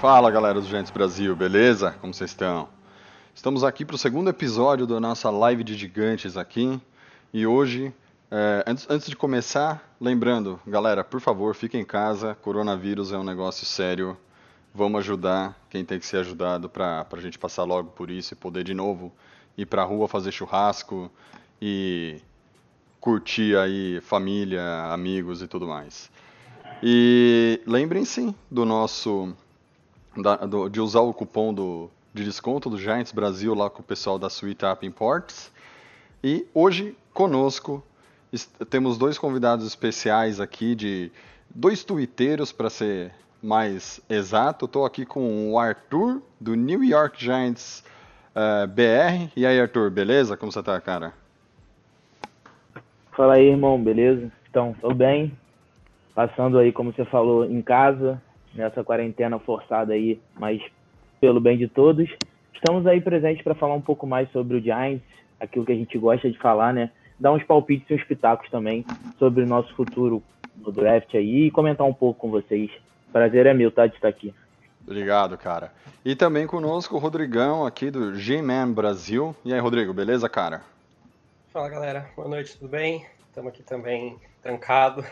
Fala galera do Gigantes Brasil, beleza? Como vocês estão? Estamos aqui para o segundo episódio da nossa live de gigantes aqui e hoje, é, antes, antes de começar, lembrando, galera, por favor, fiquem em casa, coronavírus é um negócio sério, vamos ajudar quem tem que ser ajudado para a gente passar logo por isso e poder de novo ir para a rua fazer churrasco e curtir aí família, amigos e tudo mais. E lembrem-se do nosso da- do- de usar o cupom do, de desconto do Giants Brasil lá com o pessoal da Sweet App Imports. E hoje conosco temos dois convidados especiais aqui de dois tuiteiros para ser mais exato. Estou aqui com o Arthur do New York Giants eh, BR. E aí, Arthur, beleza? Como você tá, cara? Fala aí, irmão, beleza? Então, tô bem. Passando aí, como você falou, em casa, nessa quarentena forçada aí, mas pelo bem de todos. Estamos aí presentes para falar um pouco mais sobre o Giants, aquilo que a gente gosta de falar, né? Dar uns palpites e uns pitacos também sobre o nosso futuro no draft aí e comentar um pouco com vocês. Prazer é meu, tá? De estar aqui. Obrigado, cara. E também conosco o Rodrigão aqui do G-Man Brasil. E aí, Rodrigo, beleza, cara? Fala galera, boa noite, tudo bem? Estamos aqui também trancado,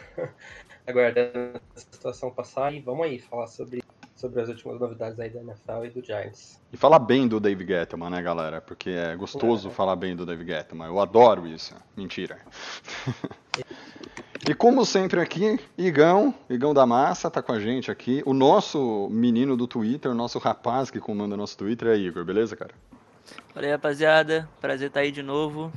aguardando a situação passar e vamos aí falar sobre, sobre as últimas novidades aí da NFL e do Giants. E falar bem do Dave Gettleman, né, galera? Porque é gostoso É. falar bem do Dave Gettleman. Eu adoro isso. Mentira. e como sempre aqui, Igão, Igão da Massa, tá com a gente aqui. O nosso menino do Twitter, o nosso rapaz que comanda nosso Twitter é Igor, beleza, cara? Fala aí, rapaziada. Prazer estar aí de novo.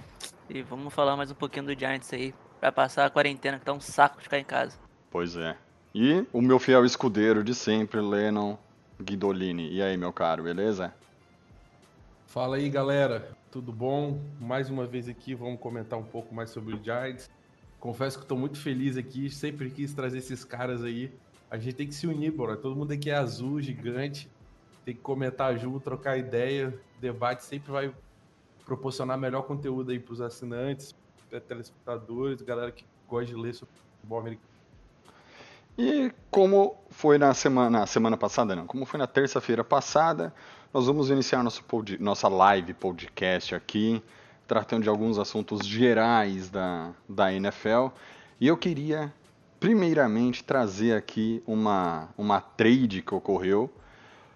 E vamos falar mais um pouquinho do Giants aí. Pra passar a quarentena, que tá um saco de ficar em casa. Pois é. E o meu fiel escudeiro de sempre, Lennon Guidolini. E aí, meu caro, beleza? Fala aí, galera. Tudo bom? Mais uma vez aqui, vamos comentar um pouco mais sobre o Giants. Confesso que estou muito feliz aqui, sempre quis trazer esses caras aí. A gente tem que se unir, bora. Todo mundo aqui é azul, gigante. Tem que comentar junto, trocar ideia. Debate sempre vai proporcionar melhor conteúdo aí para os assinantes, telespectadores, galera que gosta de ler sobre futebol americano. E como foi na semana, semana passada, não, como foi na terça-feira passada, nós vamos iniciar nosso pod- nossa live podcast aqui, tratando de alguns assuntos gerais da, da NFL. E eu queria, primeiramente, trazer aqui uma, uma trade que ocorreu.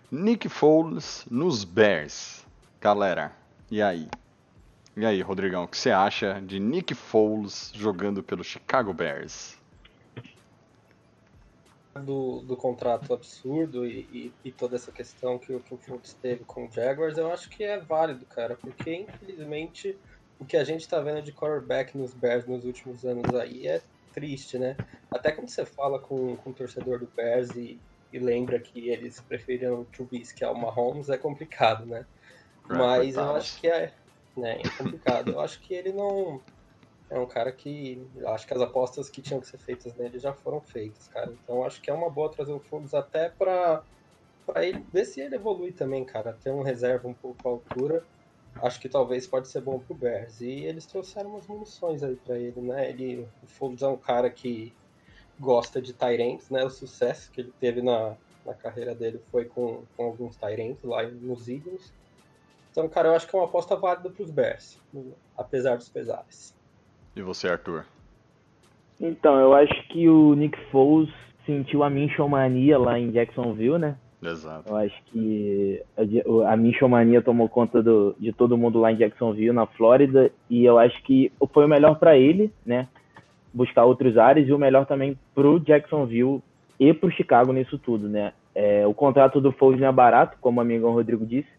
Nick Foles nos Bears. Galera, e aí? E aí, Rodrigão, o que você acha de Nick Foles jogando pelo Chicago Bears? Do, do contrato absurdo e, e, e toda essa questão que, o- que o Fultz teve com o Jaguars, eu acho que é válido, cara, porque infelizmente o que a gente tá vendo de quarterback nos Bears nos últimos anos aí é triste, né? Até quando você fala com, com o torcedor do Bears e, e lembra que eles preferiram o Trubisky ao Mahomes, é complicado, né? É, Mas eu acho que é, né, é complicado. Eu acho que ele não é um cara que acho que as apostas que tinham que ser feitas nele já foram feitas, cara. Então acho que é uma boa trazer o Foles até pra, pra ele ver se ele evolui também, cara. Ter um reserva um pouco à altura. Acho que talvez pode ser bom pro Bears. E eles trouxeram umas munições aí pra ele, né? Ele, o Foles é um cara que gosta de Tyrants, né? O sucesso que ele teve na, na carreira dele foi com, com alguns Tyrants lá nos Eagles. Então, cara, eu acho que é uma aposta válida pros Bears, apesar dos pesares. E você, Arthur? Então, eu acho que o Nick Foles sentiu a minchomania lá em Jacksonville, né? Exato. Eu acho que a, a minchomania tomou conta do, de todo mundo lá em Jacksonville, na Flórida, e eu acho que foi o melhor para ele, né? Buscar outros áreas e o melhor também pro Jacksonville e pro Chicago nisso tudo, né? É, o contrato do Foles não é barato, como o amigo Rodrigo disse,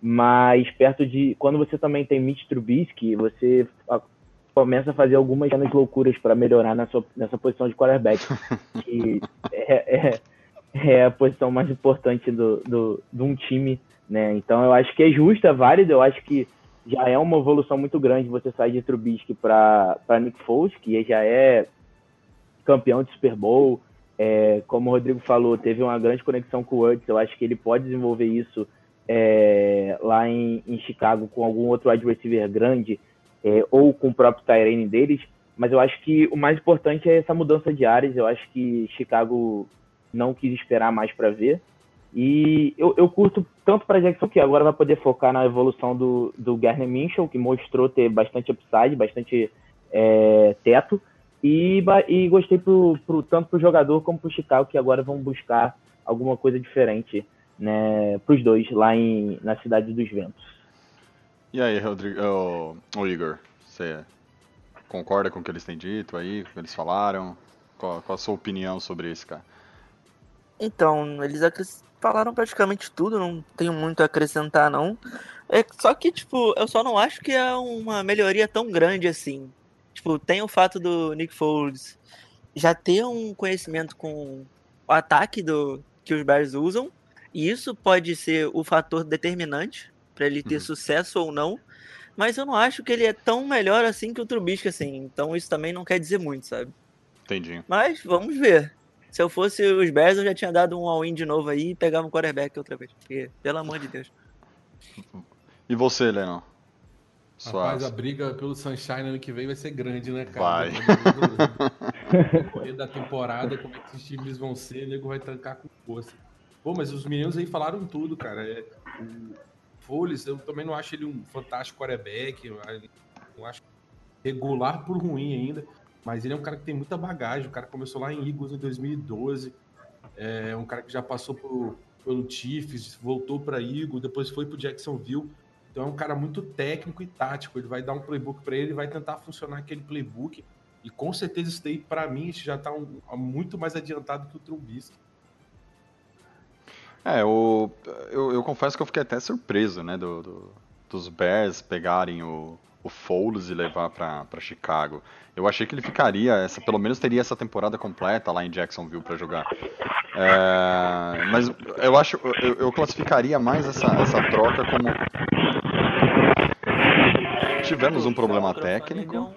mas perto de quando você também tem Mitch Trubisky, você começa a fazer algumas pequenas loucuras para melhorar na sua, nessa posição de quarterback, que é, é, é a posição mais importante do, do, de um time, né? Então eu acho que é justo, é válido, eu acho que já é uma evolução muito grande você sair de Trubisky para Nick Foles, que já é campeão de Super Bowl, é, como o Rodrigo falou, teve uma grande conexão com o Woods, eu acho que ele pode desenvolver isso é, lá em, em, Chicago com algum outro wide receiver grande é, ou com o próprio Tyrene deles, mas eu acho que o mais importante é essa mudança de áreas, eu acho que Chicago não quis esperar mais para ver, e eu, eu curto tanto para Jackson que agora vai poder focar na evolução do, do Garner Minchel, que mostrou ter bastante upside, bastante é, teto, e, e gostei pro, pro, tanto para o jogador como para o Chicago, que agora vão buscar alguma coisa diferente né, para os dois lá em, na Cidade dos Ventos. E aí, Rodrigo, oh, oh, Igor, você concorda com o que eles têm dito aí, com o que eles falaram? Qual, qual a sua opinião sobre isso, cara? Então, eles falaram praticamente tudo, não tenho muito a acrescentar, não. É só que, tipo, eu só não acho que é uma melhoria tão grande assim. Tipo, tem o fato do Nick Foles já ter um conhecimento com o ataque do que os Bears usam, e isso pode ser o fator determinante para ele ter uhum. sucesso ou não. Mas eu não acho que ele é tão melhor assim que o Trubisky, assim. Então isso também não quer dizer muito, sabe? Entendi. Mas vamos ver. Se eu fosse os Bears, eu já tinha dado um all-in de novo aí e pegava um quarterback outra vez. Porque, pelo amor de Deus. E você, Lennon? Rapaz, a briga pelo Sunshine ano que vem vai ser grande, né, cara? Vai. Da temporada, como é que esses times vão ser, o nego vai trancar com força. Pô, mas os meninos aí falaram tudo, cara. É, o Foles, eu também não acho ele um fantástico quarterback. Não acho regular por ruim ainda. Mas ele é um cara que tem muita bagagem. O cara começou lá em Eagles em 2012. É um cara que já passou por, pelo Chiefs, voltou para Eagles, depois foi para Jacksonville. Então é um cara muito técnico e tático. Ele vai dar um playbook para ele, vai tentar funcionar aquele playbook. E com certeza isso daí, para mim, já está um, muito mais adiantado que o Trubisky. É, eu, eu, eu, confesso que eu fiquei até surpreso, né, do, do dos Bears pegarem o, o Foles e levar para Chicago. Eu achei que ele ficaria, essa, pelo menos teria essa temporada completa lá em Jacksonville para jogar. É, mas eu acho, eu, eu, classificaria mais essa, essa troca como tivemos um problema técnico.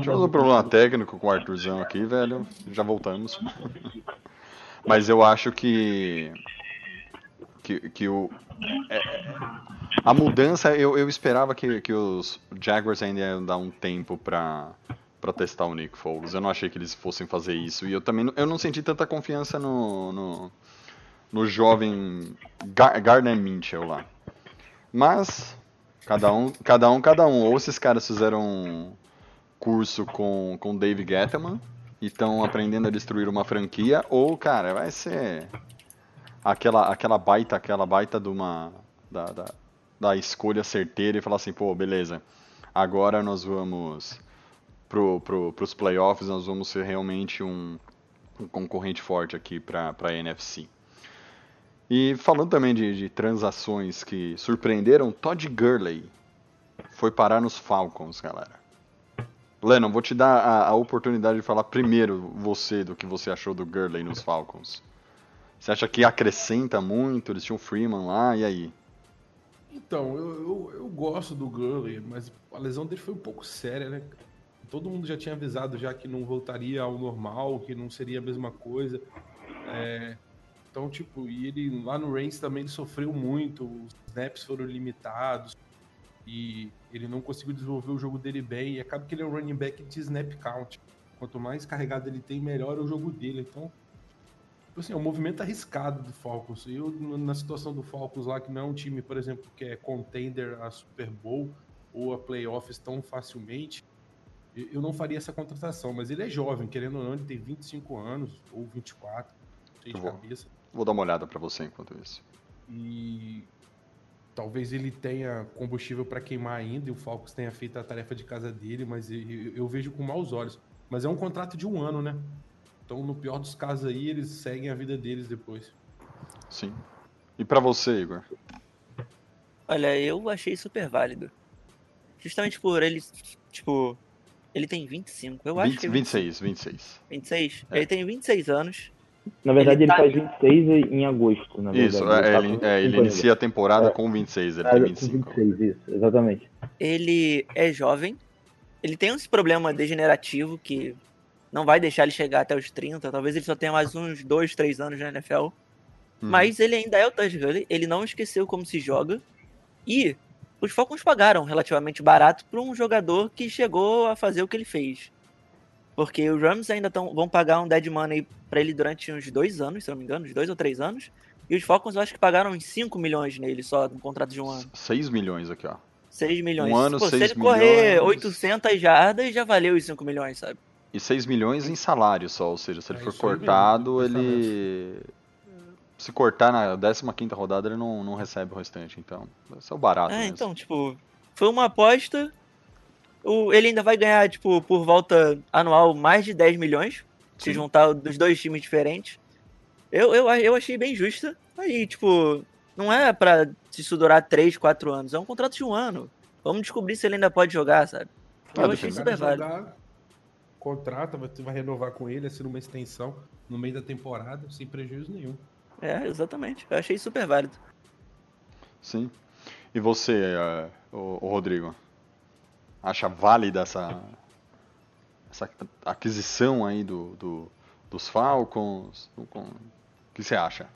Tivemos um problema técnico com o Arthurzão aqui, velho. Já voltamos. Mas eu acho que que, que o é, a mudança, eu, eu esperava que, que os Jaguars ainda iam dar um tempo para para testar o Nick Foles. Eu não achei que eles fossem fazer isso. E eu também eu não senti tanta confiança no, no, no jovem Gar Gardner Minchel lá. Mas, cada um, cada um, cada um. Ou esses caras fizeram um curso com, com Dave Gettleman e estão aprendendo a destruir uma franquia, ou, cara, vai ser aquela, aquela baita, aquela baita de uma. Da, da, da escolha certeira e falar assim, pô, beleza, agora nós vamos pro, pro, pros playoffs, nós vamos ser realmente um, um concorrente forte aqui para a NFC. E falando também de, de, transações que surpreenderam, Todd Gurley foi parar nos Falcons, galera. Lennon, vou te dar a, a, oportunidade de falar primeiro você do que você achou do Gurley nos Falcons. Você acha que acrescenta muito? Eles tinham Freeman lá, e aí? Então, eu, eu, eu, gosto do Gurley, mas a lesão dele foi um pouco séria, né? Todo mundo já tinha avisado já que não voltaria ao normal, que não seria a mesma coisa. É, então, tipo, e ele lá no Reigns também ele sofreu muito, os snaps foram limitados e ele não conseguiu desenvolver o jogo dele bem e acaba que ele é um running back de snap count. Quanto mais carregado ele tem, melhor é o jogo dele. Então, tipo assim, é um movimento arriscado do Falcons. Eu, na situação do Falcons lá, que não é um time, por exemplo, que é contender a Super Bowl ou a playoffs tão facilmente, eu não faria essa contratação. Mas ele é jovem, querendo ou não, ele tem 25 anos ou 24, sei de cabeça. Vou dar uma olhada para você enquanto isso. E talvez ele tenha combustível para queimar ainda e o Falcons tenha feito a tarefa de casa dele, mas eu, eu, vejo com maus olhos. Mas é um contrato de um ano, né? Então, no pior dos casos aí, eles seguem a vida deles depois. Sim. E para você, Igor? Olha, eu achei super válido. Justamente por ele, tipo, ele tem 25, eu 20, acho que é 26, 26. 26? É. Ele tem 26 anos. Na verdade, Ele ele, tá- faz 26 em agosto, na Isso, verdade. é, tá ele, é, ele 50. inicia a temporada É. com 26, ele É, tem com 25. 26, isso, exatamente. Ele é jovem. Ele tem esse problema degenerativo que não vai deixar ele chegar até os 30. Talvez ele só tenha mais uns 2, 3 anos na NFL. Uhum. Mas ele ainda é o Todd Gurley. Ele não esqueceu como se joga. E os Falcons pagaram relativamente barato para um jogador que chegou a fazer o que ele fez. Porque os Rams ainda tão, vão pagar um dead money para ele durante uns dois anos, se não me engano, uns dois ou três anos. E os Falcons eu acho que pagaram uns 5 milhões nele só, no contrato de um ano. 6 milhões aqui, ó. 6 milhões. Um ano, Pô, se seis ele correr milhões. 800 jardas, já valeu os 5 milhões, sabe? E 6 milhões em salário só, ou seja, se ele É for isso cortado, pensamento. ele. Se cortar na 15 rodada, ele não, não recebe o restante. Então, esse é o barato. É, mesmo. então, tipo, foi uma aposta. O, ele ainda vai ganhar, tipo, por volta anual mais de 10 milhões. Se juntar dos dois times diferentes. Eu, eu, eu achei bem justa. Aí, tipo, não é pra isso durar 3, 4 anos. É um contrato de um ano. Vamos descobrir se ele ainda pode jogar, sabe? Ah, Eu achei super Vai válido. jogar, contrata, vai, vai renovar com ele, assina uma extensão no meio da temporada, sem prejuízo nenhum. É, exatamente. Eu achei super válido. Sim. E você, eh, o, o Rodrigo? Acha válida essa, essa aquisição aí do, do- dos Falcons? O com- o que você acha?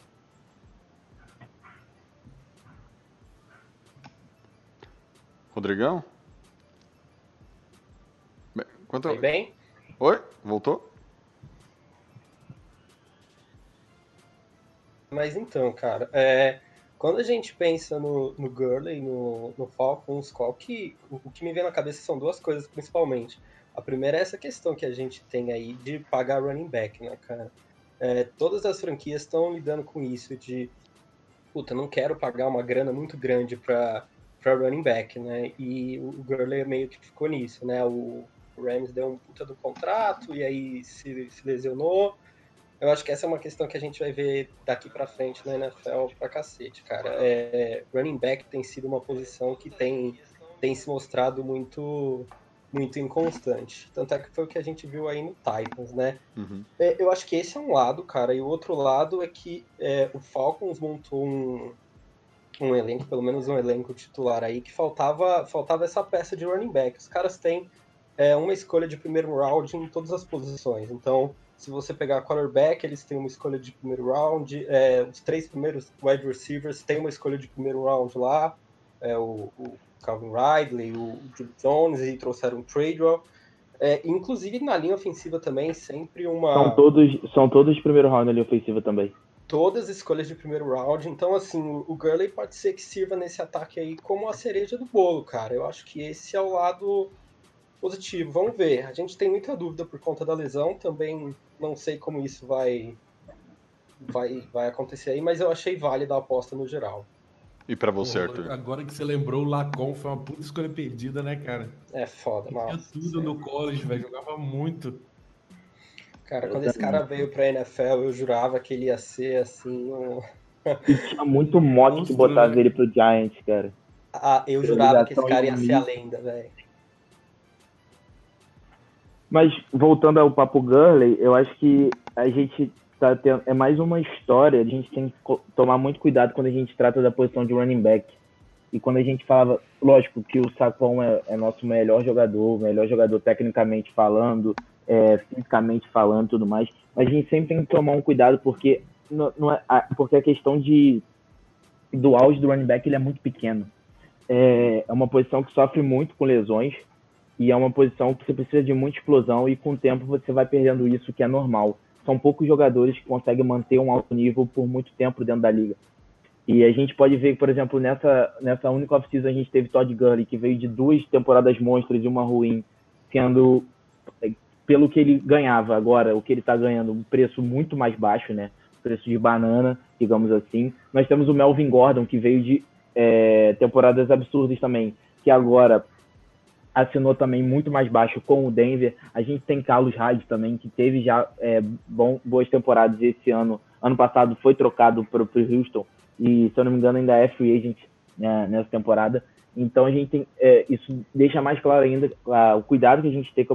Rodrigão? Bem, Quanto... Foi bem? Oi? Voltou? Mas então, cara, é, quando a gente pensa no, no Gurley, no, no Falcons, qual que, o, o que me vem na cabeça são duas coisas principalmente. A primeira é essa questão que a gente tem aí de pagar running back, né, cara? É, todas as franquias estão lidando com isso de, puta, não quero pagar uma grana muito grande pra, pra running back, né? E o, Gurley meio que ficou nisso, né? O, o Rams deu um puta do contrato e aí se, se lesionou. Eu acho que essa é uma questão que a gente vai ver daqui pra frente na NFL pra cacete, cara. É, running back tem sido uma posição que tem, tem se mostrado muito muito inconstante. Tanto é que foi o que a gente viu aí no Titans, né? Uhum. É, eu acho que esse é um lado, cara, e o outro lado é que é, o Falcons montou um, um elenco, pelo menos um elenco titular aí, que faltava, faltava essa peça de running back. Os caras têm é, uma escolha de primeiro round em todas as posições. Então, se você pegar quarterback, eles têm uma escolha de primeiro round. é, os três primeiros wide receivers têm uma escolha de primeiro round lá. É, o, o Calvin Ridley, o Julio Jones, e trouxeram o Tradewell. É, inclusive na linha ofensiva também, sempre uma. São todos, são todos de primeiro round ali ofensiva também. todas escolhas de primeiro round. Então, assim, o Gurley pode ser que sirva nesse ataque aí como a cereja do bolo, cara. Eu acho que esse é o lado positivo. Vamos ver. A gente tem muita dúvida por conta da lesão. Também não sei como isso vai vai, vai acontecer aí, mas eu achei válida a aposta no geral. E pra você, Pô, Arthur? Agora que você lembrou, o Lacon foi uma puta escolha perdida, né, cara? É foda, Tinha nossa. tudo no college, velho. Jogava muito. Cara, quando esse cara veio pra NFL, eu jurava que ele ia ser assim. Um... E tinha muito mock que né? ele pro Giants, cara. Ah, eu jurava que esse cara ia ser a lenda, velho. Mas voltando ao papo Gurley, eu acho que a gente tá tendo, é mais uma história, a gente tem que tomar muito cuidado quando a gente trata da posição de running back. E quando a gente falava, lógico que o Saquon é, é nosso melhor jogador, melhor jogador tecnicamente falando, é, fisicamente falando tudo mais, mas a gente sempre tem que tomar um cuidado porque, não, não é, porque a questão de, do auge do running back ele é muito pequeno. É, é uma posição que sofre muito com lesões, e é uma posição que você precisa de muita explosão e com o tempo você vai perdendo isso, que é normal. São poucos jogadores que conseguem manter um alto nível por muito tempo dentro da liga. E a gente pode ver, por exemplo, nessa, nessa única off-season a gente teve Todd Gurley, que veio de duas temporadas monstras e uma ruim, sendo, eh, pelo que ele ganhava agora, o que ele está ganhando, um preço muito mais baixo, né? Preço de banana, digamos assim. Nós temos o Melvin Gordon, que veio de eh, temporadas absurdas também, que agora assinou também muito mais baixo com o Denver. A gente tem Carlos Hyde também, que teve já é, bom, boas temporadas esse ano. Ano passado foi trocado para o Houston e, se eu não me engano, ainda é free agent né, nessa temporada. Então a gente tem é, isso deixa mais claro ainda ah, o cuidado que a gente tem,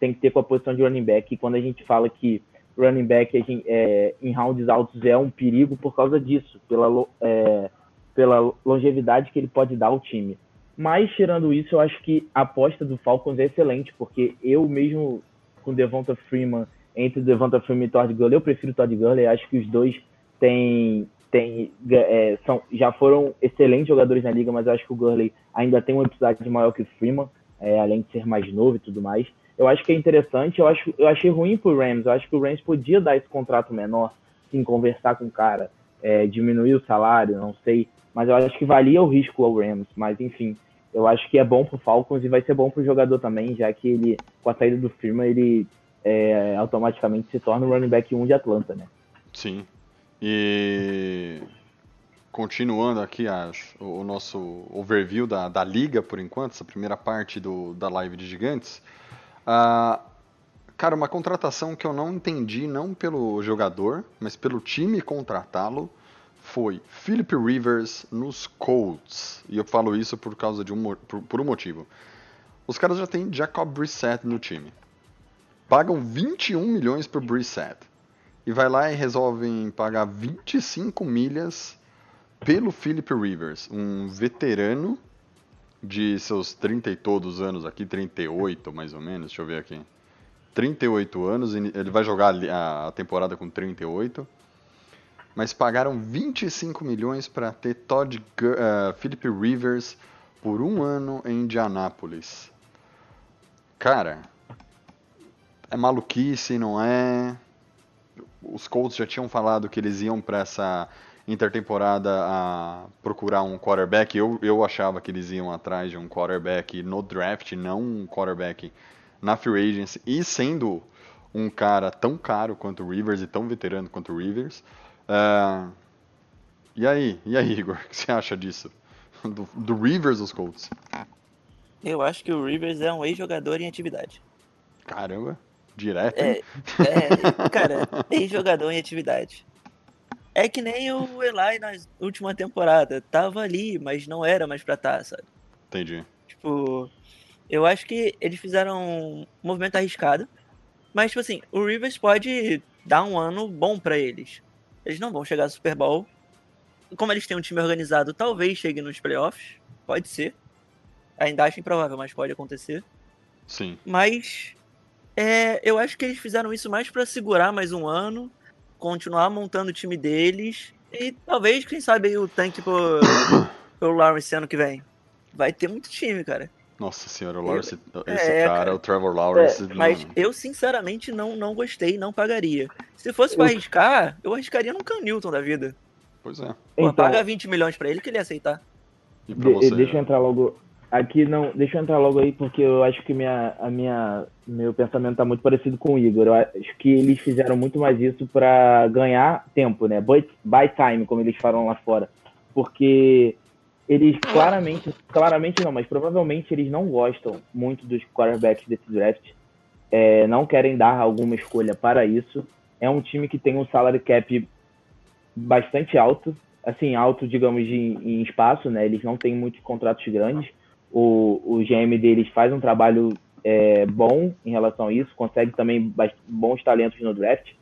tem que ter com a posição de running back. E quando a gente fala que running back é, em rounds altos é um perigo por causa disso, pela, é, pela longevidade que ele pode dar ao time. Mas, tirando isso, eu acho que a aposta do Falcons é excelente, porque eu mesmo, com Devonta Freeman, entre Devonta Freeman e Todd Gurley, eu prefiro Todd Gurley, acho que os dois têm, têm, é, são, já foram excelentes jogadores na liga, mas eu acho que o Gurley ainda tem uma episódio maior que o Freeman, é, além de ser mais novo e tudo mais. Eu acho que é interessante, eu, acho, eu achei ruim pro Rams, eu acho que o Rams podia dar esse contrato menor, sim, conversar com o cara, é, diminuir o salário, não sei, mas eu acho que valia o risco ao Rams, mas enfim, eu acho que é bom pro Falcons e vai ser bom pro jogador também, já que ele, com a saída do firma, ele é, automaticamente se torna o running back 1 de Atlanta, né? Sim. E continuando aqui as, o nosso overview da, da liga por enquanto, essa primeira parte do, da live de gigantes. Cara, uma contratação que eu não entendi, não pelo jogador, mas pelo time contratá-lo, foi Philip Rivers nos Colts. E eu falo isso por causa de um, por, por um motivo. Os caras já têm Jacob Brissett no time. Pagam 21 milhões por Brissett. E vai lá e resolvem pagar 25 milhas pelo Philip Rivers, um veterano de seus 30 e todos anos aqui, 38 mais ou menos, deixa eu ver aqui. 38 anos, ele vai jogar a temporada com 38 mas pagaram 25 milhões para ter Todd uh, Philip Rivers por um ano em Indianápolis. Cara, é maluquice, não é? Os Colts já tinham falado que eles iam para essa intertemporada a procurar um quarterback. Eu, eu achava que eles iam atrás de um quarterback no draft, não um quarterback na free agency. E sendo um cara tão caro quanto o Rivers e tão veterano quanto o Rivers, Uh, e aí, e aí, Igor, o que você acha disso? Do, do Rivers dos Colts? Eu acho que o Rivers é um ex-jogador em atividade. Caramba, direto. É, é cara, ex-jogador em atividade. É que nem o Eli na última temporada. Tava ali, mas não era mais pra estar, tá, sabe? Entendi. Tipo, eu acho que eles fizeram um movimento arriscado. Mas, tipo assim, o Rivers pode dar um ano bom para eles. Eles não vão chegar ao Super Bowl. Como eles têm um time organizado, talvez chegue nos playoffs. Pode ser. Ainda acho improvável, mas pode acontecer. Sim. Mas é, eu acho que eles fizeram isso mais para segurar mais um ano, continuar montando o time deles e talvez, quem sabe, o tanque pro, pro Lawrence ano que vem. Vai ter muito time, cara. Nossa senhora, o Lawrence, esse é, cara, cara, o Trevor Lawrence. É, mas eu, sinceramente, não, não gostei, não pagaria. Se fosse pra arriscar, eu arriscaria num Cam Newton da vida. Pois é. Pô, então, paga 20 milhões pra ele que ele ia aceitar. De, deixa eu entrar logo. Aqui não, deixa eu entrar logo aí, porque eu acho que minha, a minha, meu pensamento tá muito parecido com o Igor. Eu acho que eles fizeram muito mais isso para ganhar tempo, né? Buy, buy time, como eles falam lá fora. Porque eles claramente, claramente não, mas provavelmente eles não gostam muito dos quarterbacks desse draft. É, não querem dar alguma escolha para isso. É um time que tem um salary cap bastante alto, assim, alto, digamos, em espaço, né? Eles não têm muitos contratos grandes. O, o GM deles faz um trabalho é, bom em relação a isso, consegue também bons talentos no draft.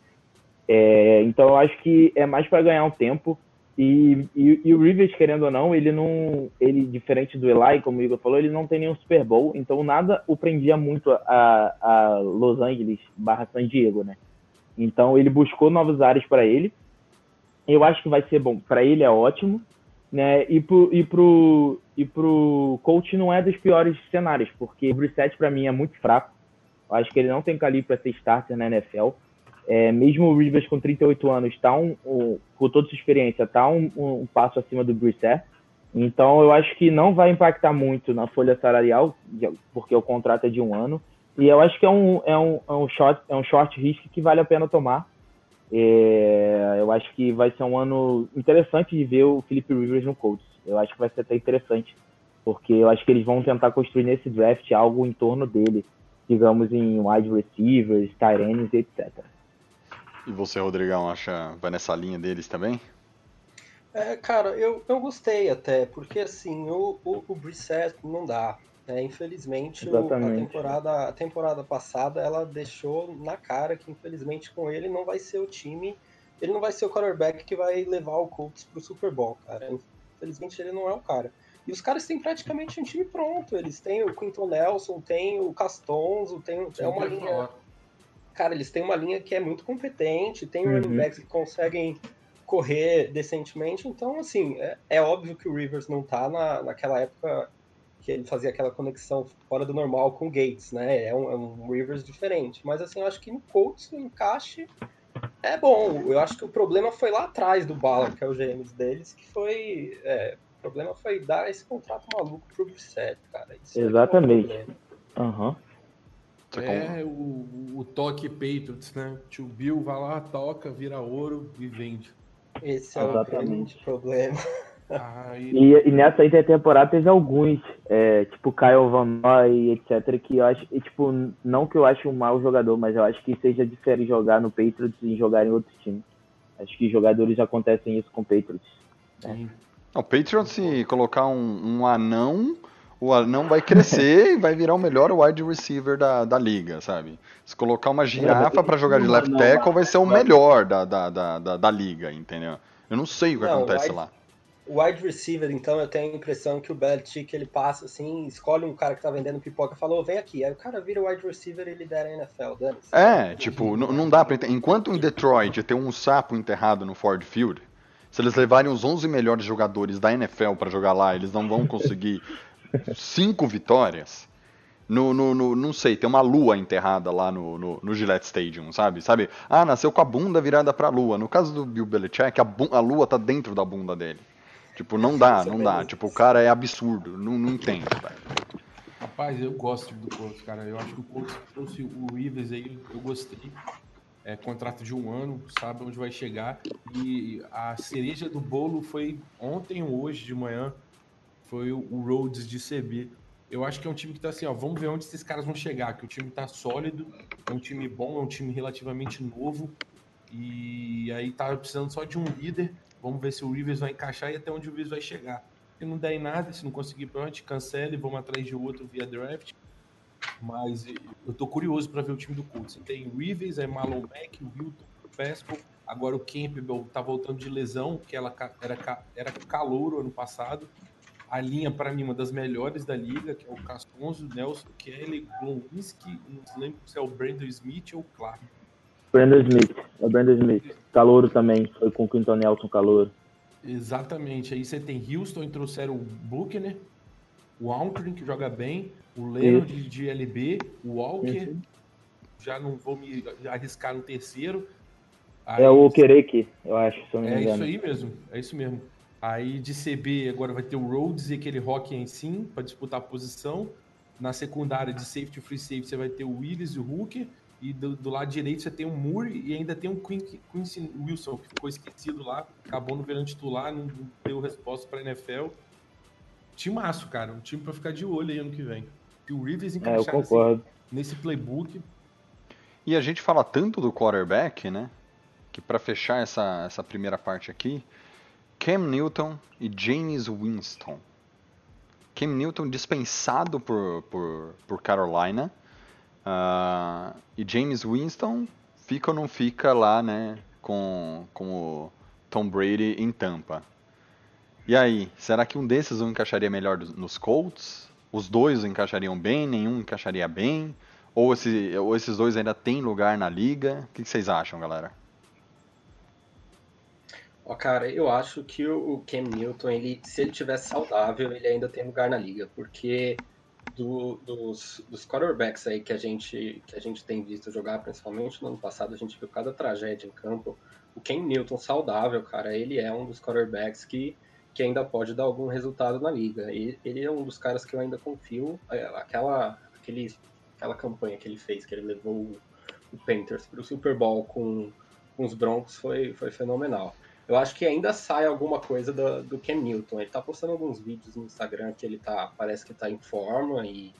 É, então eu acho que é mais para ganhar um tempo. E, e, e, o Rivers, querendo ou não, ele não. Ele, diferente do Eli, como o Igor falou, ele não tem nenhum Super Bowl, então nada o prendia muito a, a Los Angeles barra San Diego, né? Então ele buscou novas áreas para ele. Eu acho que vai ser bom. Para ele é ótimo, né? E pro, e pro, e pro coach não é dos piores cenários, porque o Brissett para mim é muito fraco. Eu acho que ele não tem calibre para ser starter na NFL. É, mesmo o Rivers com 38 anos, tá um, um, com toda sua experiência, está um, um, passo acima do Brissett. Então eu acho que não vai impactar muito na folha salarial, porque o contrato é de um ano. E eu acho que é um, é um, é um, short, é um short risk que vale a pena tomar. É, eu acho que vai ser um ano interessante de ver o Felipe Rivers no Colts. Eu acho que vai ser até interessante, porque eu acho que eles vão tentar construir nesse draft algo em torno dele, digamos em wide receivers, tight ends, etc. E você, Rodrigão, acha vai nessa linha deles também? É, cara, eu, eu gostei até, porque assim, o, o, o Brissett não dá. né? Infelizmente, o- a temporada, a temporada passada ela deixou na cara que infelizmente com ele não vai ser o time, ele não vai ser o quarterback que vai levar o Colts pro Super Bowl, cara. Infelizmente ele não é o cara. E os caras têm praticamente um time pronto. Eles têm o Quinton Nelson, tem o Castonzo, tem é uma linha cara, eles têm uma linha que é muito competente, tem Uhum. running backs que conseguem correr decentemente, então, assim, é, é óbvio que o Rivers não tá na, naquela época que ele fazia aquela conexão fora do normal com o Gates, né? É um, é um Rivers diferente. Mas, assim, eu acho que no Colts, o encaixe é bom. Eu acho que o problema foi lá atrás do Ballard, que é o James deles, que foi... é, o problema foi dar esse contrato maluco pro Brissett, cara. Isso é é Exatamente. Com- É o, o toque Patriots, né? Tio Bill vai lá, toca, vira ouro e vende. Esse é o Exatamente. grande problema. Aí, E, e nessa intertemporada teve alguns, é, tipo Kyle Van Noy, etc, que eu acho, e, tipo, não que eu ache um mau jogador, mas eu acho que seja diferente jogar no Patriots e jogar em outro time. Acho que jogadores acontecem isso com o Patriots. sim. O Patriots, se colocar um, um anão, o anão vai crescer e vai virar o melhor wide receiver da, da liga, sabe? Se colocar uma girafa pra jogar de left tackle, vai ser o melhor da, da, da, da, da liga, entendeu? Eu não sei o que Não, acontece wide- lá. O wide receiver, então, eu tenho a impressão que o Belichick, ele passa assim, escolhe um cara que tá vendendo pipoca e fala, "Ô, vem aqui. Aí o cara vira wide receiver e lidera a NFL, dane-se. É, tipo, n- não dá pra entender. Enquanto em Detroit tem um sapo enterrado no Ford Field, se eles levarem os 11 melhores jogadores da NFL pra jogar lá, eles não vão conseguir cinco vitórias. No, no, no- não sei, tem uma lua enterrada lá no, no, no Gillette Stadium, sabe? Sabe? Ah, nasceu com a bunda virada pra lua. No caso do Bill Belichick, a, a lua tá dentro da bunda dele. Tipo, não dá, não dá. Tipo, o cara é absurdo. Não, não entendo, velho. Rapaz, eu gosto do Colts, cara. Eu acho que o Colts trouxe o Rivers aí, eu gostei. É contrato de um ano, sabe onde vai chegar. E a cereja do bolo foi ontem ou hoje de manhã, foi o Rhodes de CB. Eu acho que é um time que tá assim, ó, vamos ver onde esses caras vão chegar, que o time tá sólido, é um time bom, é um time relativamente novo. E aí tá precisando só de um líder. Vamos ver se o Rivers vai encaixar e até onde o Rivers vai chegar. Se não der em nada, se não conseguir pra onde, cancela e vamos atrás de outro via draft. Mas eu tô curioso para ver o time do Colts. Tem Rivers, é Marlon Mack, Wilton, o Pascal. Agora o Campbell tá voltando de lesão, que ela era, era calouro ano passado. A linha, para mim, uma das melhores da liga, que é o Castonzo, Nelson Kelly, Glowinski, não lembro se é o Brandon Smith ou o Clark. Brandon Smith, é o Brandon Smith. Calouro também, foi com o Quinton Nelson Calouro. Exatamente. Aí você tem Houston e trouxeram o Buckner, o Alcrin, que joga bem, o Leonard de LB, o Walker. Uhum. Já não vou me arriscar no terceiro. É o Okereke, eu acho, se eu não me É engano. isso aí mesmo, é isso mesmo. Aí de CB agora vai ter o Rhodes e aquele Rock em sim para disputar a posição. Na secundária de safety free safety você vai ter o Willis e o Hooker. E do, do lado direito você tem o Moore e ainda tem o Quin- Quincy Wilson, que ficou esquecido lá, acabou no verão titular, não, deu resposta para NFL. Timaço, cara, um time para ficar de olho aí ano que vem. E o Rivers É, encaixar nesse, concordo. nesse playbook, E a gente fala tanto do quarterback, né? Que pra fechar essa, essa primeira parte aqui, Cam Newton e James Winston. Cam Newton dispensado por, por, por Carolina. ah, e James Winston fica ou não fica lá, né? Com, com o Tom Brady em Tampa. E aí, será que um desses um encaixaria melhor nos Colts? Os dois encaixariam bem, nenhum encaixaria bem? Ou, esse, ou esses dois ainda têm lugar na liga? O que vocês acham, galera? Ó, cara, eu acho que o Cam Newton, ele, se ele tivesse saudável, ele ainda tem lugar na liga, porque do- dos, dos quarterbacks aí que a, gente, que a gente tem visto jogar, principalmente no ano passado, a gente viu cada tragédia em campo. O Cam Newton saudável, cara, ele é um dos quarterbacks que, que ainda pode dar algum resultado na liga. E ele é um dos caras que eu ainda confio. É, Aquela, aquele, aquela campanha que ele fez, que ele levou o, o Panthers para o Super Bowl com, com os Broncos, foi, foi fenomenal. Eu acho que ainda sai alguma coisa do, do Cam Newton. Ele tá postando alguns vídeos no Instagram que ele tá, parece que tá em forma e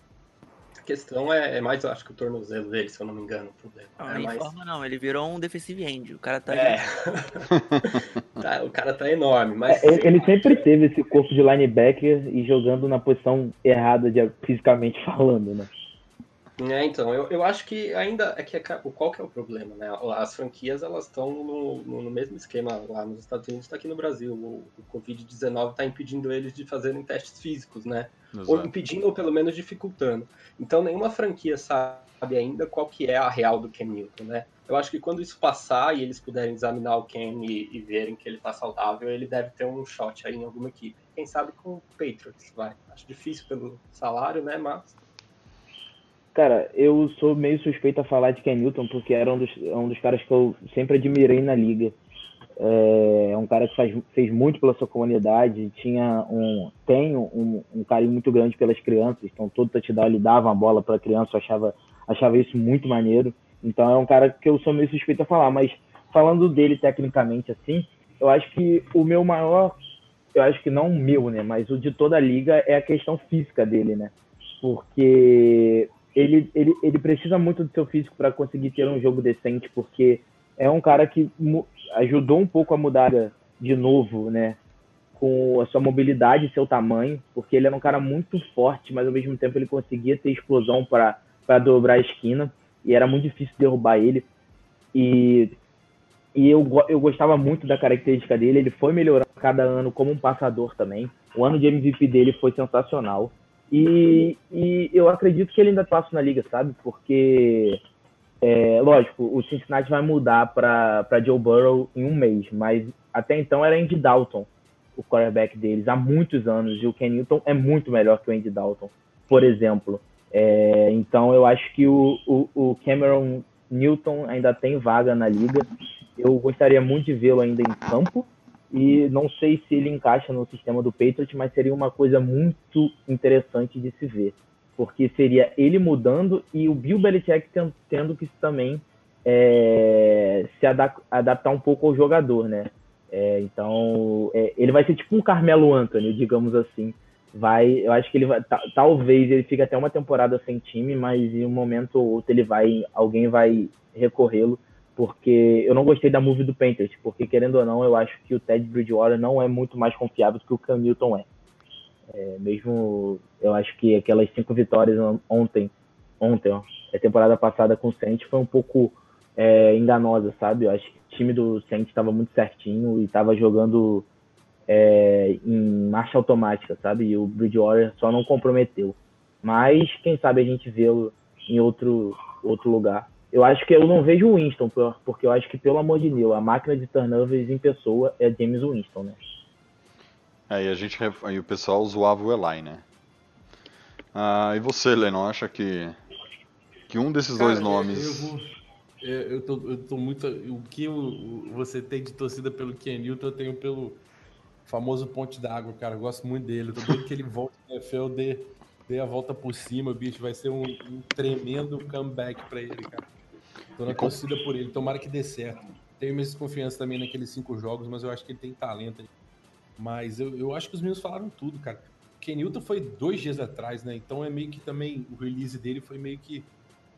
A questão é, é mais, eu acho que o tornozelo dele, se eu não me engano, o problema. Não, é em mais... forma não, ele virou um defensive end. O cara tá. É. Tá, o cara tá enorme, mas. É, ele, ele sempre teve esse corpo de linebacker e jogando na posição errada de, fisicamente falando, né? É, então, eu, eu acho que ainda é que é, qual que é o problema, né? As franquias elas estão no, no, no mesmo esquema lá nos Estados Unidos, está aqui no Brasil. O, o Covid-19 está impedindo eles de fazerem testes físicos, né? Ou Exato. impedindo ou pelo menos dificultando. Então nenhuma franquia sabe ainda qual que é a real do Cam Newton, né? Eu acho que quando isso passar e eles puderem examinar o Cam e, e verem que ele tá saudável, ele deve ter um shot aí em alguma equipe. Quem sabe com o Patriots, vai. Acho difícil pelo salário, né? Mas Cara, eu sou meio suspeito a falar de Ken Newton, porque era um dos, é um dos caras que eu sempre admirei na liga. É é um cara que faz, fez muito pela sua comunidade, tinha um, tem um, um carinho muito grande pelas crianças, então todo touchdown ele dava uma bola para a criança, eu achava, achava isso muito maneiro. Então é um cara que eu sou meio suspeito a falar, mas falando dele tecnicamente assim, eu acho que o meu maior, eu acho que não o meu, né, mas o de toda a liga é a questão física dele, né? Porque ele, ele, ele precisa muito do seu físico para conseguir ter um jogo decente, porque é um cara que ajudou um pouco a mudar de novo, né? Com a sua mobilidade e seu tamanho, porque ele era um cara muito forte, mas ao mesmo tempo ele conseguia ter explosão para dobrar a esquina, e era muito difícil derrubar ele. E, e eu, eu gostava muito da característica dele, ele foi melhorando cada ano como um passador também. O ano de MVP dele foi sensacional. E, e eu acredito que ele ainda passa na liga, sabe? Porque, é, lógico, o Cincinnati vai mudar para Joe Burrow em um mês, mas até então era Andy Dalton, o quarterback deles, há muitos anos. E o Ken Newton é muito melhor que o Andy Dalton, por exemplo. É, então eu acho que o, o, o Cameron Newton ainda tem vaga na liga. Eu gostaria muito de vê-lo ainda em campo. E não sei se ele encaixa no sistema do Patriots, mas seria uma coisa muito interessante de se ver. Porque seria ele mudando e o Bill Belichick ten- tendo que também é, se ada- adaptar um pouco ao jogador, né? É, então, é, ele vai ser tipo um Carmelo Anthony, digamos assim. Vai, eu acho que ele vai, ta- talvez ele fique até uma temporada sem time, mas em um momento ou outro ele vai, alguém vai recorrê-lo, porque eu não gostei da move do Panthers, porque querendo ou não, eu acho que o Ted Bridgewater não é muito mais confiável do que o Cam Newton é. É, mesmo, eu acho que aquelas cinco vitórias on- ontem, ontem, ó, a temporada passada com o Saints foi um pouco é, enganosa, sabe? Eu acho que o time do Saints estava muito certinho e estava jogando é, em marcha automática, sabe? E o Bridgewater só não comprometeu. Mas quem sabe a gente vê-lo em outro, outro lugar. Eu acho que eu não vejo o Winston, por- porque eu acho que, pelo amor de Deus, a máquina de turnovers em pessoa é James Winston, né? Aí a gente aí o pessoal zoava o Eli, né? Ah, e você, Lennon, acha que que um desses dois Cara, nomes Eu, vou, é, eu, tô, eu tô muito. O que você tem de torcida pelo Ken Newton, eu tenho pelo famoso Ponte d'Água, cara. Eu gosto muito dele. Eu tô doido que ele volte na NFL, dê, dê a volta por cima, bicho. Vai ser um, um tremendo comeback pra ele, cara. Tô na E com- torcida por ele. Tomara que dê certo. Tenho minhas desconfianças também naqueles cinco jogos, mas eu acho que ele tem talento. Mas eu, eu acho que os meninos falaram tudo, cara. O Ken Newton foi dois dias atrás, né? Então é meio que também o release dele foi meio que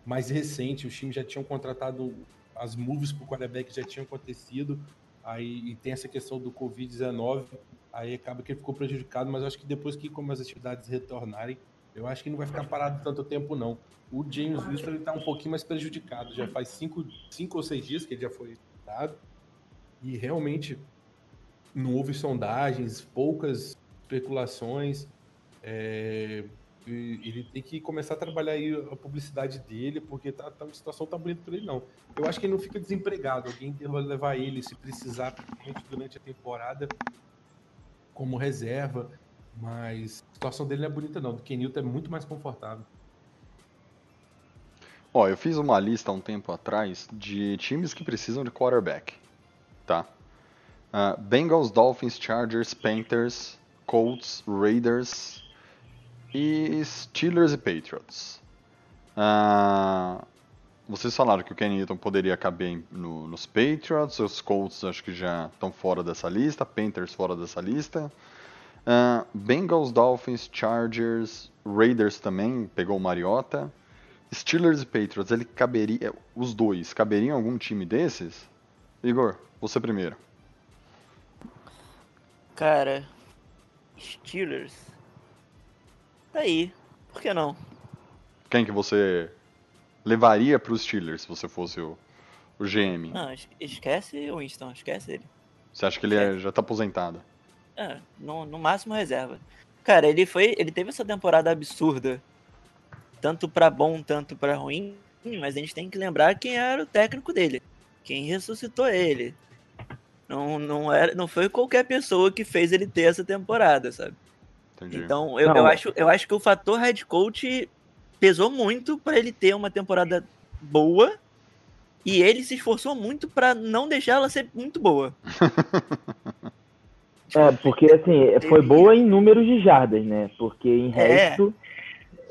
mais recente. Os times já tinham contratado as moves pro quarterback já tinham acontecido. Aí e tem essa questão do Covid-19. Aí acaba que ele ficou prejudicado, mas eu acho que depois que como as atividades retornarem, eu acho que não vai ficar parado tanto tempo, não. O James Winston ele tá um pouquinho mais prejudicado. Já faz cinco, cinco ou seis dias que ele já foi dado. E realmente não houve sondagens, poucas especulações. É, ele tem que começar a trabalhar aí a publicidade dele, porque tá, tá, a situação tá bonita para ele, não. Eu acho que ele não fica desempregado. Alguém deve levar ele, se precisar, durante a temporada, como reserva. Mas a situação dele não é bonita, não. Do Kenilton é muito mais confortável. Ó, eu fiz uma lista há um tempo atrás de times que precisam de quarterback, tá? Ah, Bengals, Dolphins, Chargers, Panthers, Colts, Raiders e Steelers e Patriots. Ah, vocês falaram que o Ken Newton poderia caber no- nos Patriots, os Colts acho que já estão fora dessa lista, Panthers fora dessa lista. Ah, Bengals, Dolphins, Chargers, Raiders também pegou o Mariota. Steelers e Patriots, ele caberia. Os dois, caberiam em algum time desses? Igor, você primeiro. Cara, Steelers. Tá aí. Por que não? Quem que você levaria para os Steelers se você fosse o, o GM? Não, es- esquece o Winston, esquece ele. Você acha que ele é- já tá aposentado? É, no, no máximo reserva. Cara, ele foi. Ele teve essa temporada absurda. Tanto pra bom, tanto pra ruim. Mas a gente tem que lembrar quem era o técnico dele. Quem ressuscitou ele. Não, não, era, não foi qualquer pessoa que fez ele ter essa temporada, sabe? Entendi. Então, eu, Não, eu, é- acho, eu acho que o fator head coach pesou muito pra ele ter uma temporada boa. E ele se esforçou muito pra não deixar ela ser muito boa. É, porque assim, foi boa em números de jardas, né? Porque em É.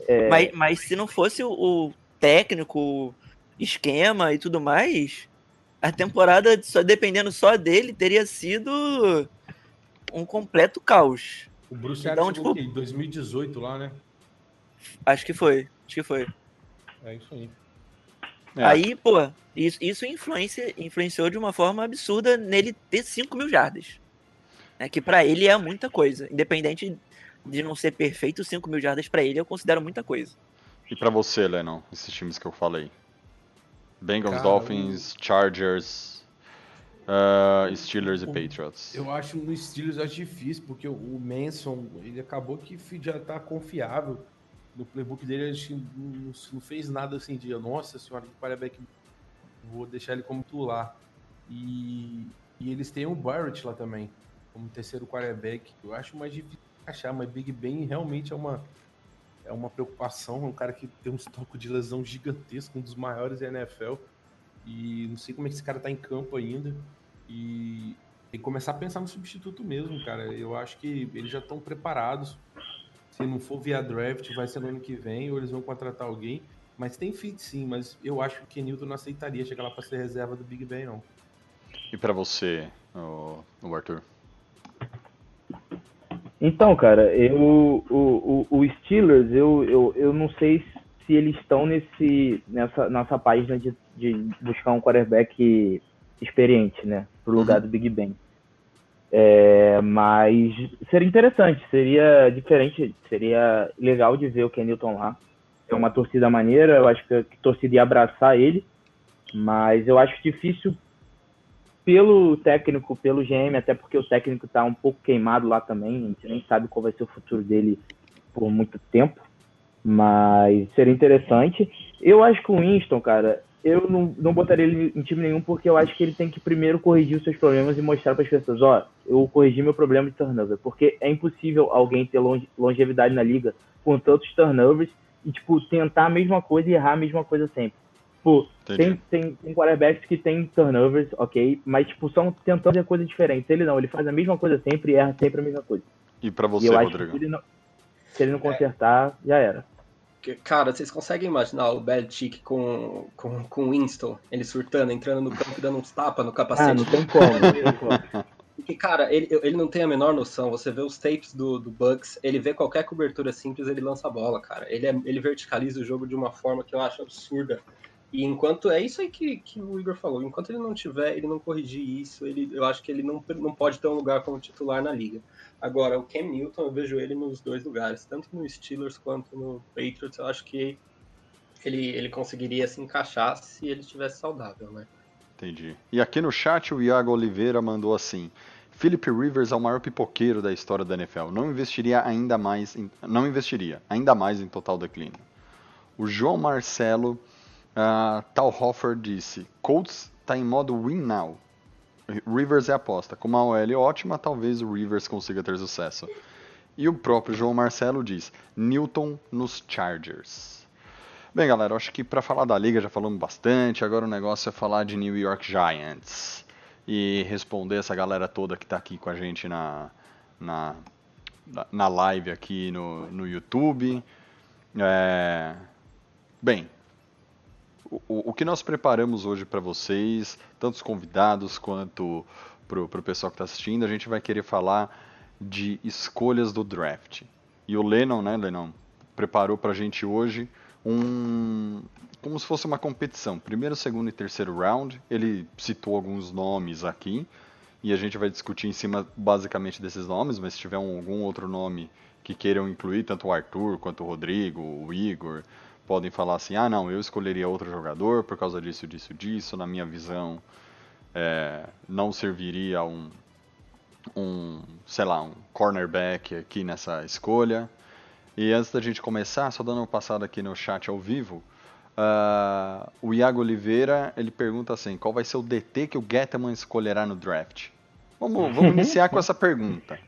resto. Mas, mas se não fosse o, o técnico, o esquema e tudo mais, a temporada, só dependendo só dele, teria sido um completo caos. O Bruce Então, tipo- em 2018 lá, né? Acho que foi. Acho que foi. É isso aí. É, Aí, pô, isso, isso influencia, influenciou de uma forma absurda nele ter 5 mil jardas. É que pra ele é muita coisa. Independente de não ser perfeito, 5 mil jardas pra ele eu considero muita coisa. E pra você, Lennon, esses times que eu falei? Bengals, Cara, Dolphins, Chargers, ah, Steelers e o- Patriots. Eu acho no Steelers acho difícil, porque o- Manson, ele acabou que já tá confiável. No playbook dele, a gente não, não fez nada assim de, nossa senhora, que quarterback, vou deixar ele como titular. E, e eles têm o Barrett lá também, como terceiro quarterback. Eu acho mais difícil achar, mas Big Ben realmente é uma, é uma preocupação. É um cara que tem um estoque de lesão gigantesco, um dos maiores da NFL. E não sei como é que esse cara tá em campo ainda. E tem que começar a pensar no substituto mesmo, cara. Eu acho que eles já estão preparados. Se não for via draft, vai ser no ano que vem, ou eles vão contratar alguém. Mas tem fit sim, mas eu acho que o Kenilton não aceitaria chegar lá para ser reserva do Big Ben, não. E pra você, o Arthur? Então, cara, eu, o, o, o Steelers, eu, eu, eu não sei se eles estão nesse, nessa, nessa página de, de buscar um quarterback experiente, né? Pro lugar do Big Ben. É, mas seria interessante, seria diferente, seria legal de ver o Kenilton lá. É uma torcida maneira, eu acho que a torcida ia abraçar ele, mas eu acho difícil pelo técnico, pelo GM, até porque o técnico tá um pouco queimado lá também, a gente nem sabe qual vai ser o futuro dele por muito tempo, mas seria interessante. Eu acho que o Winston, cara, eu não, não botaria ele em time nenhum porque eu acho que ele tem que primeiro corrigir os seus problemas e mostrar para as pessoas, ó, eu corrigi meu problema de turnover, porque é impossível alguém ter longe- longevidade na liga com tantos turnovers e, tipo, tentar a mesma coisa e errar a mesma coisa sempre. Tipo, tem, tem, tem quarterbacks que tem turnovers, ok, mas, tipo, são tentando fazer coisas diferentes. Ele não, ele faz a mesma coisa sempre e erra sempre a mesma coisa. E pra e você, eu acho Rodrigo? que se ele não, se ele não consertar, já era. Que- Cara, vocês conseguem imaginar o Belichick com, com, com Winston, ele surtando, entrando no campo e dando uns tapas no Ah, capacete? não tem como, não tem como. Porque, cara, ele, ele não tem a menor noção. Você vê os tapes do, do Bucks, ele vê qualquer cobertura simples, ele lança a bola, cara. Ele, é- ele verticaliza o jogo de uma forma que eu acho absurda. E enquanto. É isso aí que, que o Igor falou. Enquanto ele não tiver, ele não corrigir isso, ele, eu acho que ele não, não pode ter um lugar como titular na liga. Agora, o Cam Newton, eu vejo ele nos dois lugares, tanto no Steelers quanto no Patriots. Eu acho que ele, ele conseguiria se encaixar se ele estivesse saudável, né? Entendi. E aqui no chat o Iago Oliveira mandou assim: Philip Rivers é o maior pipoqueiro da história da NFL. Não investiria ainda mais, em, não investiria ainda mais em total declínio. O João Marcelo uh, Talhofer disse: Colts está em modo win now. Rivers é aposta. Com uma OL ótima, talvez o Rivers consiga ter sucesso. E o próprio João Marcelo diz: Newton nos Chargers. Bem, galera, acho que para falar da liga já falamos bastante. Agora o negócio é falar de New York Giants e responder essa galera toda que está aqui com a gente na, na, na live aqui no, no YouTube. É... Bem, o, o que nós preparamos hoje para vocês, tanto os convidados quanto para o pessoal que está assistindo, a gente vai querer falar de escolhas do draft. E o Lennon, né, Lennon, preparou pra gente hoje um como se fosse uma competição. Primeiro, segundo e terceiro round. Ele citou alguns nomes aqui e a gente vai discutir em cima basicamente desses nomes, mas se tiver um, algum outro nome que queiram incluir, tanto o Arthur quanto o Rodrigo, o Igor, podem falar assim: ah, não, eu escolheria outro jogador por causa disso, disso, disso. Na minha visão, é, não serviria um, um, sei lá, um cornerback aqui nessa escolha. E antes da gente começar, só dando uma passada aqui no chat ao vivo, uh, o Iago Oliveira ele pergunta assim: qual vai ser o DT que o Getman escolherá no draft? Vamos, vamos iniciar com essa pergunta.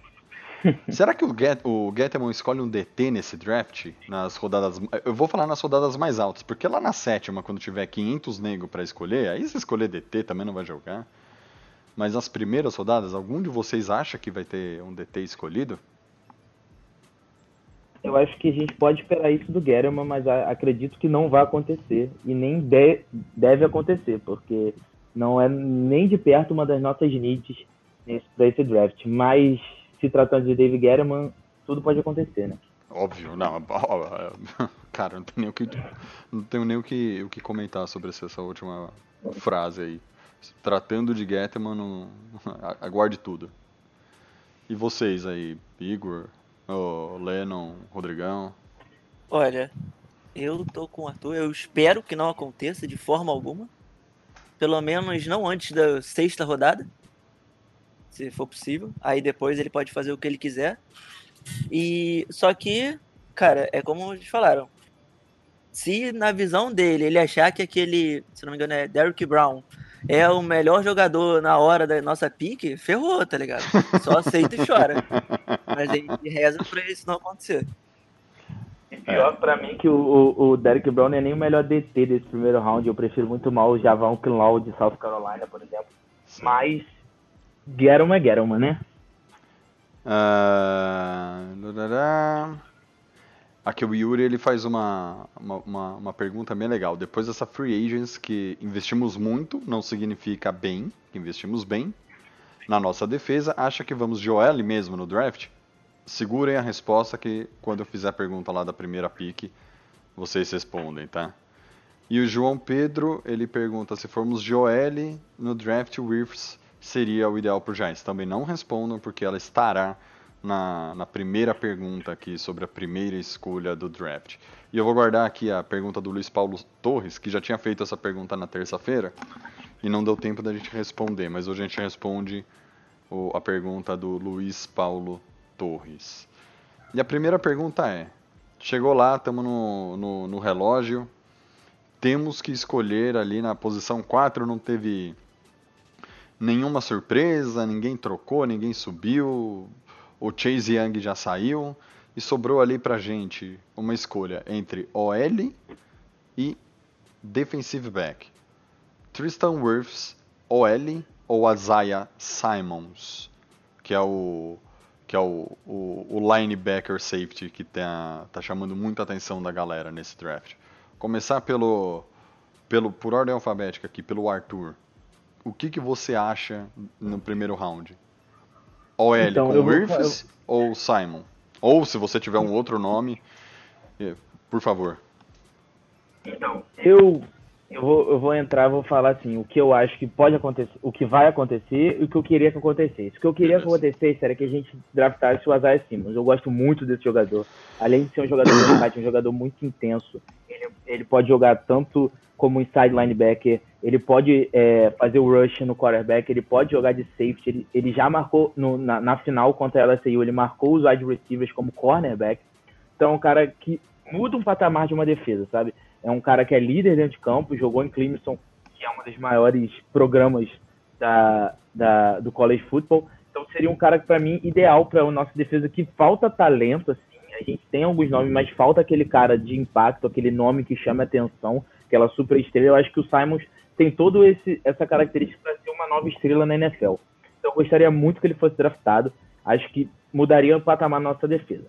Será que o, Get, o Getman escolhe um DT nesse draft? Nas rodadas. Eu vou falar nas rodadas mais altas, porque lá na sétima, quando tiver 500 negros para escolher, aí se escolher DT também não vai jogar. Mas nas primeiras rodadas, algum de vocês acha que vai ter um DT escolhido? Eu acho que a gente pode esperar isso do Guerrero, mas acredito que não vai acontecer. E nem de, deve acontecer, porque não é nem de perto uma das nossas needs para esse draft. Mas se tratando de David Guerrero, tudo pode acontecer, né? Óbvio, não. Cara, não tenho nem o que, não tenho nem o que, o que comentar sobre essa última frase aí. Tratando de Getman, aguarde tudo. E vocês aí, Igor, oh, Lennon, Rodrigão? Olha, eu tô com o Arthur, eu espero que não aconteça de forma alguma. Pelo menos não antes da sexta rodada se for possível. Aí depois ele pode fazer o que ele quiser. E só que, cara, é como eles falaram. Se na visão dele ele achar que aquele, se não me engano, é Derrick Brown, é o melhor jogador na hora da nossa pique, ferrou, tá ligado? Só aceita e chora. Mas a gente reza pra isso não acontecer. E pior pra mim que o, o, Derrick Brown não é nem o melhor DT desse primeiro round. Eu prefiro muito mal o Javon Kinlaw de South Carolina, por exemplo. Mas Guerrero é Guerrero, né? Uh... Aqui o Yuri ele faz uma, uma, uma, uma, pergunta bem legal. Depois dessa free agents que investimos muito, não significa bem, investimos bem na nossa defesa, acha que vamos OL mesmo no draft? Segurem a resposta que quando eu fizer a pergunta lá da primeira pick, vocês respondem, tá? E o João Pedro, ele pergunta se formos OL no draft, Wirfs seria o ideal para o Giants? Também não respondam, porque ela estará na, na primeira pergunta aqui sobre a primeira escolha do draft. E eu vou guardar aqui a pergunta do Luiz Paulo Torres, que já tinha feito essa pergunta na terça-feira e não deu tempo da gente responder, mas hoje a gente responde o, a pergunta do Luiz Paulo Torres. E a primeira pergunta é: chegou lá, estamos no, no, no relógio, temos que escolher ali na posição 4, não teve nenhuma surpresa, ninguém trocou, ninguém subiu, o Chase Young já saiu e sobrou ali pra gente uma escolha entre OL e defensive back. Tristan Wirfs, OL ou Isaiah Simons, que é o que é o, o, o linebacker safety que tá, tá chamando muita atenção da galera nesse draft. Começar pelo, pelo por ordem alfabética aqui, pelo Arthur o que, que você acha no primeiro round? OL então, com Wirfs eu... ou Simon? Ou se você tiver um outro nome, eh, por favor. Então, eu, eu, vou, eu vou entrar vou falar assim, o que eu acho que pode acontecer, o que vai acontecer e o que eu queria que acontecesse. O que eu queria que acontecesse era que a gente draftasse o Isaiah Simmons. Eu gosto muito desse jogador. Além de ser um jogador versátil, um jogador muito intenso. Ele, ele pode jogar tanto como inside linebacker, ele pode é, fazer o rush no quarterback, ele pode jogar de safety, ele, ele já marcou no, na, na, final contra a LSU, ele marcou os wide receivers como cornerback, então é um cara que muda um patamar de uma defesa, sabe? É um cara que é líder dentro de campo, jogou em Clemson, que é um dos maiores programas da, da, do college football, então seria um cara que para mim ideal para a nossa defesa que falta talento assim, a gente tem alguns nomes, mas falta aquele cara de impacto, aquele nome que chama atenção aquela super estrela. Eu acho que o Simons tem todo esse essa característica para ser uma nova estrela na NFL. Então eu gostaria muito que ele fosse draftado. Acho que mudaria o patamar da nossa defesa.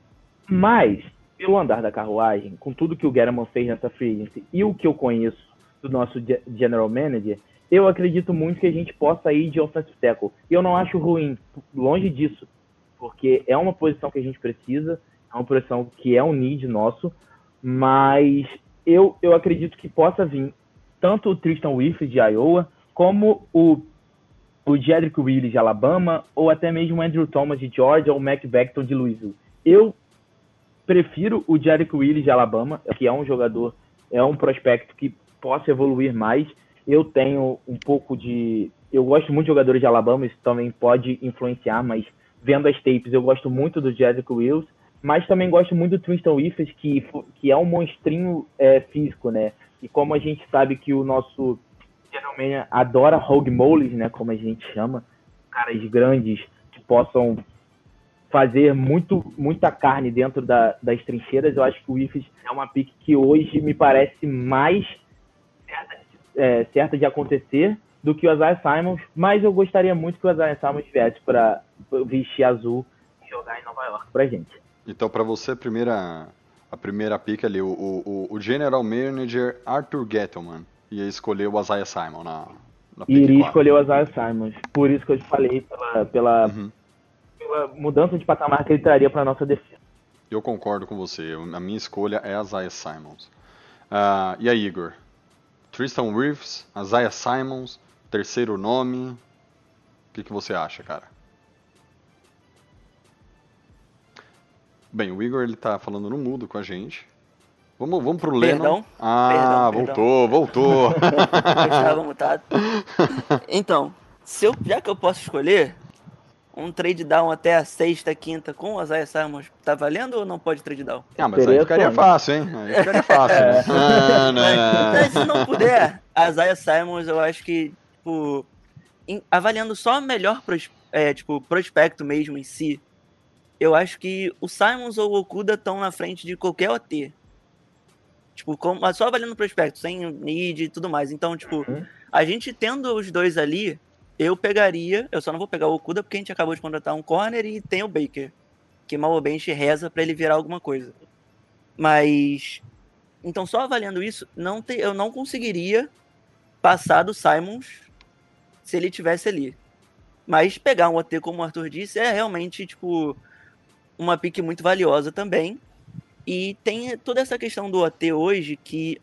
Mas, pelo andar da carruagem, com tudo que o Guerrero fez nessa free agency e o que eu conheço do nosso general manager, eu acredito muito que a gente possa ir de offensive tackle. E eu não acho ruim, longe disso. porque é uma posição que a gente precisa, é uma posição que é um need nosso, mas eu, eu acredito que possa vir tanto o Tristan Wirfs de Iowa, como o, o Jedrick Willis de Alabama, ou até mesmo o Andrew Thomas de Georgia, ou o Mac Beckton de Louisville. Eu prefiro o Jedrick Willis de Alabama, que é um jogador, é um prospecto que possa evoluir mais. Eu tenho um pouco de. Eu gosto muito de jogadores de Alabama, isso também pode influenciar, mas vendo as tapes, eu gosto muito do Jedrick Wills, mas também gosto muito do Tristan Wirfs, que, que é um monstrinho é, físico, né? E como a gente sabe que o nosso geralmente adora hog moles, né, como a gente chama, caras grandes que possam fazer muito, muita carne dentro da, das trincheiras, eu acho que o Ifes é uma pick que hoje me parece mais certa, é, certa de acontecer do que o Isaiah Simons, mas eu gostaria muito que o Isaiah Simons viesse para vestir azul e jogar em Nova York pra gente. Então, para você, a primeira, a primeira pick ali, o, o, o General Manager Arthur Gettleman ia escolher o Isaiah Simon na, na pick Iria 4. escolher o Isaiah Simons, por isso que eu te falei, pela, pela, Uhum. pela mudança de patamar que ele traria para nossa defesa. Eu concordo com você. A minha escolha é Isaiah Simons. Ah, e aí, Igor? Tristan Wirfs, Isaiah Simons, terceiro nome. O que, que você acha, cara? Bem, o Igor ele tá falando no mudo com a gente. Vamos, vamos pro Lennon. Perdão? Ah, Perdão, voltou, voltou. Eu estava mutado. Então, se eu, já que eu posso escolher, um trade down até a sexta, quinta com o Isaiah Simons, tá valendo ou não pode trade down? ah, mas aí ficaria Interessante. fácil, hein? Aí ficaria fácil. né? Ah, não. Mas se não puder, a Isaiah Simons, eu acho que, tipo, em- avaliando só o melhor pros- é, tipo, prospecto mesmo em si, eu acho que o Simons ou o Okuda estão na frente de qualquer OT. Tipo, como, mas só avaliando o prospecto, sem need e tudo mais. Então, tipo, Uhum. a gente tendo os dois ali, eu pegaria. Eu só não vou pegar o Okuda porque a gente acabou de contratar um corner e tem o Baker. Que mal ou bem reza pra ele virar alguma coisa. Mas. Então, só avaliando isso, não te- eu não conseguiria passar do Simons se ele tivesse ali. Mas pegar um OT, como o Arthur disse, é realmente, tipo, uma pique muito valiosa também. E tem toda essa questão do OT hoje que,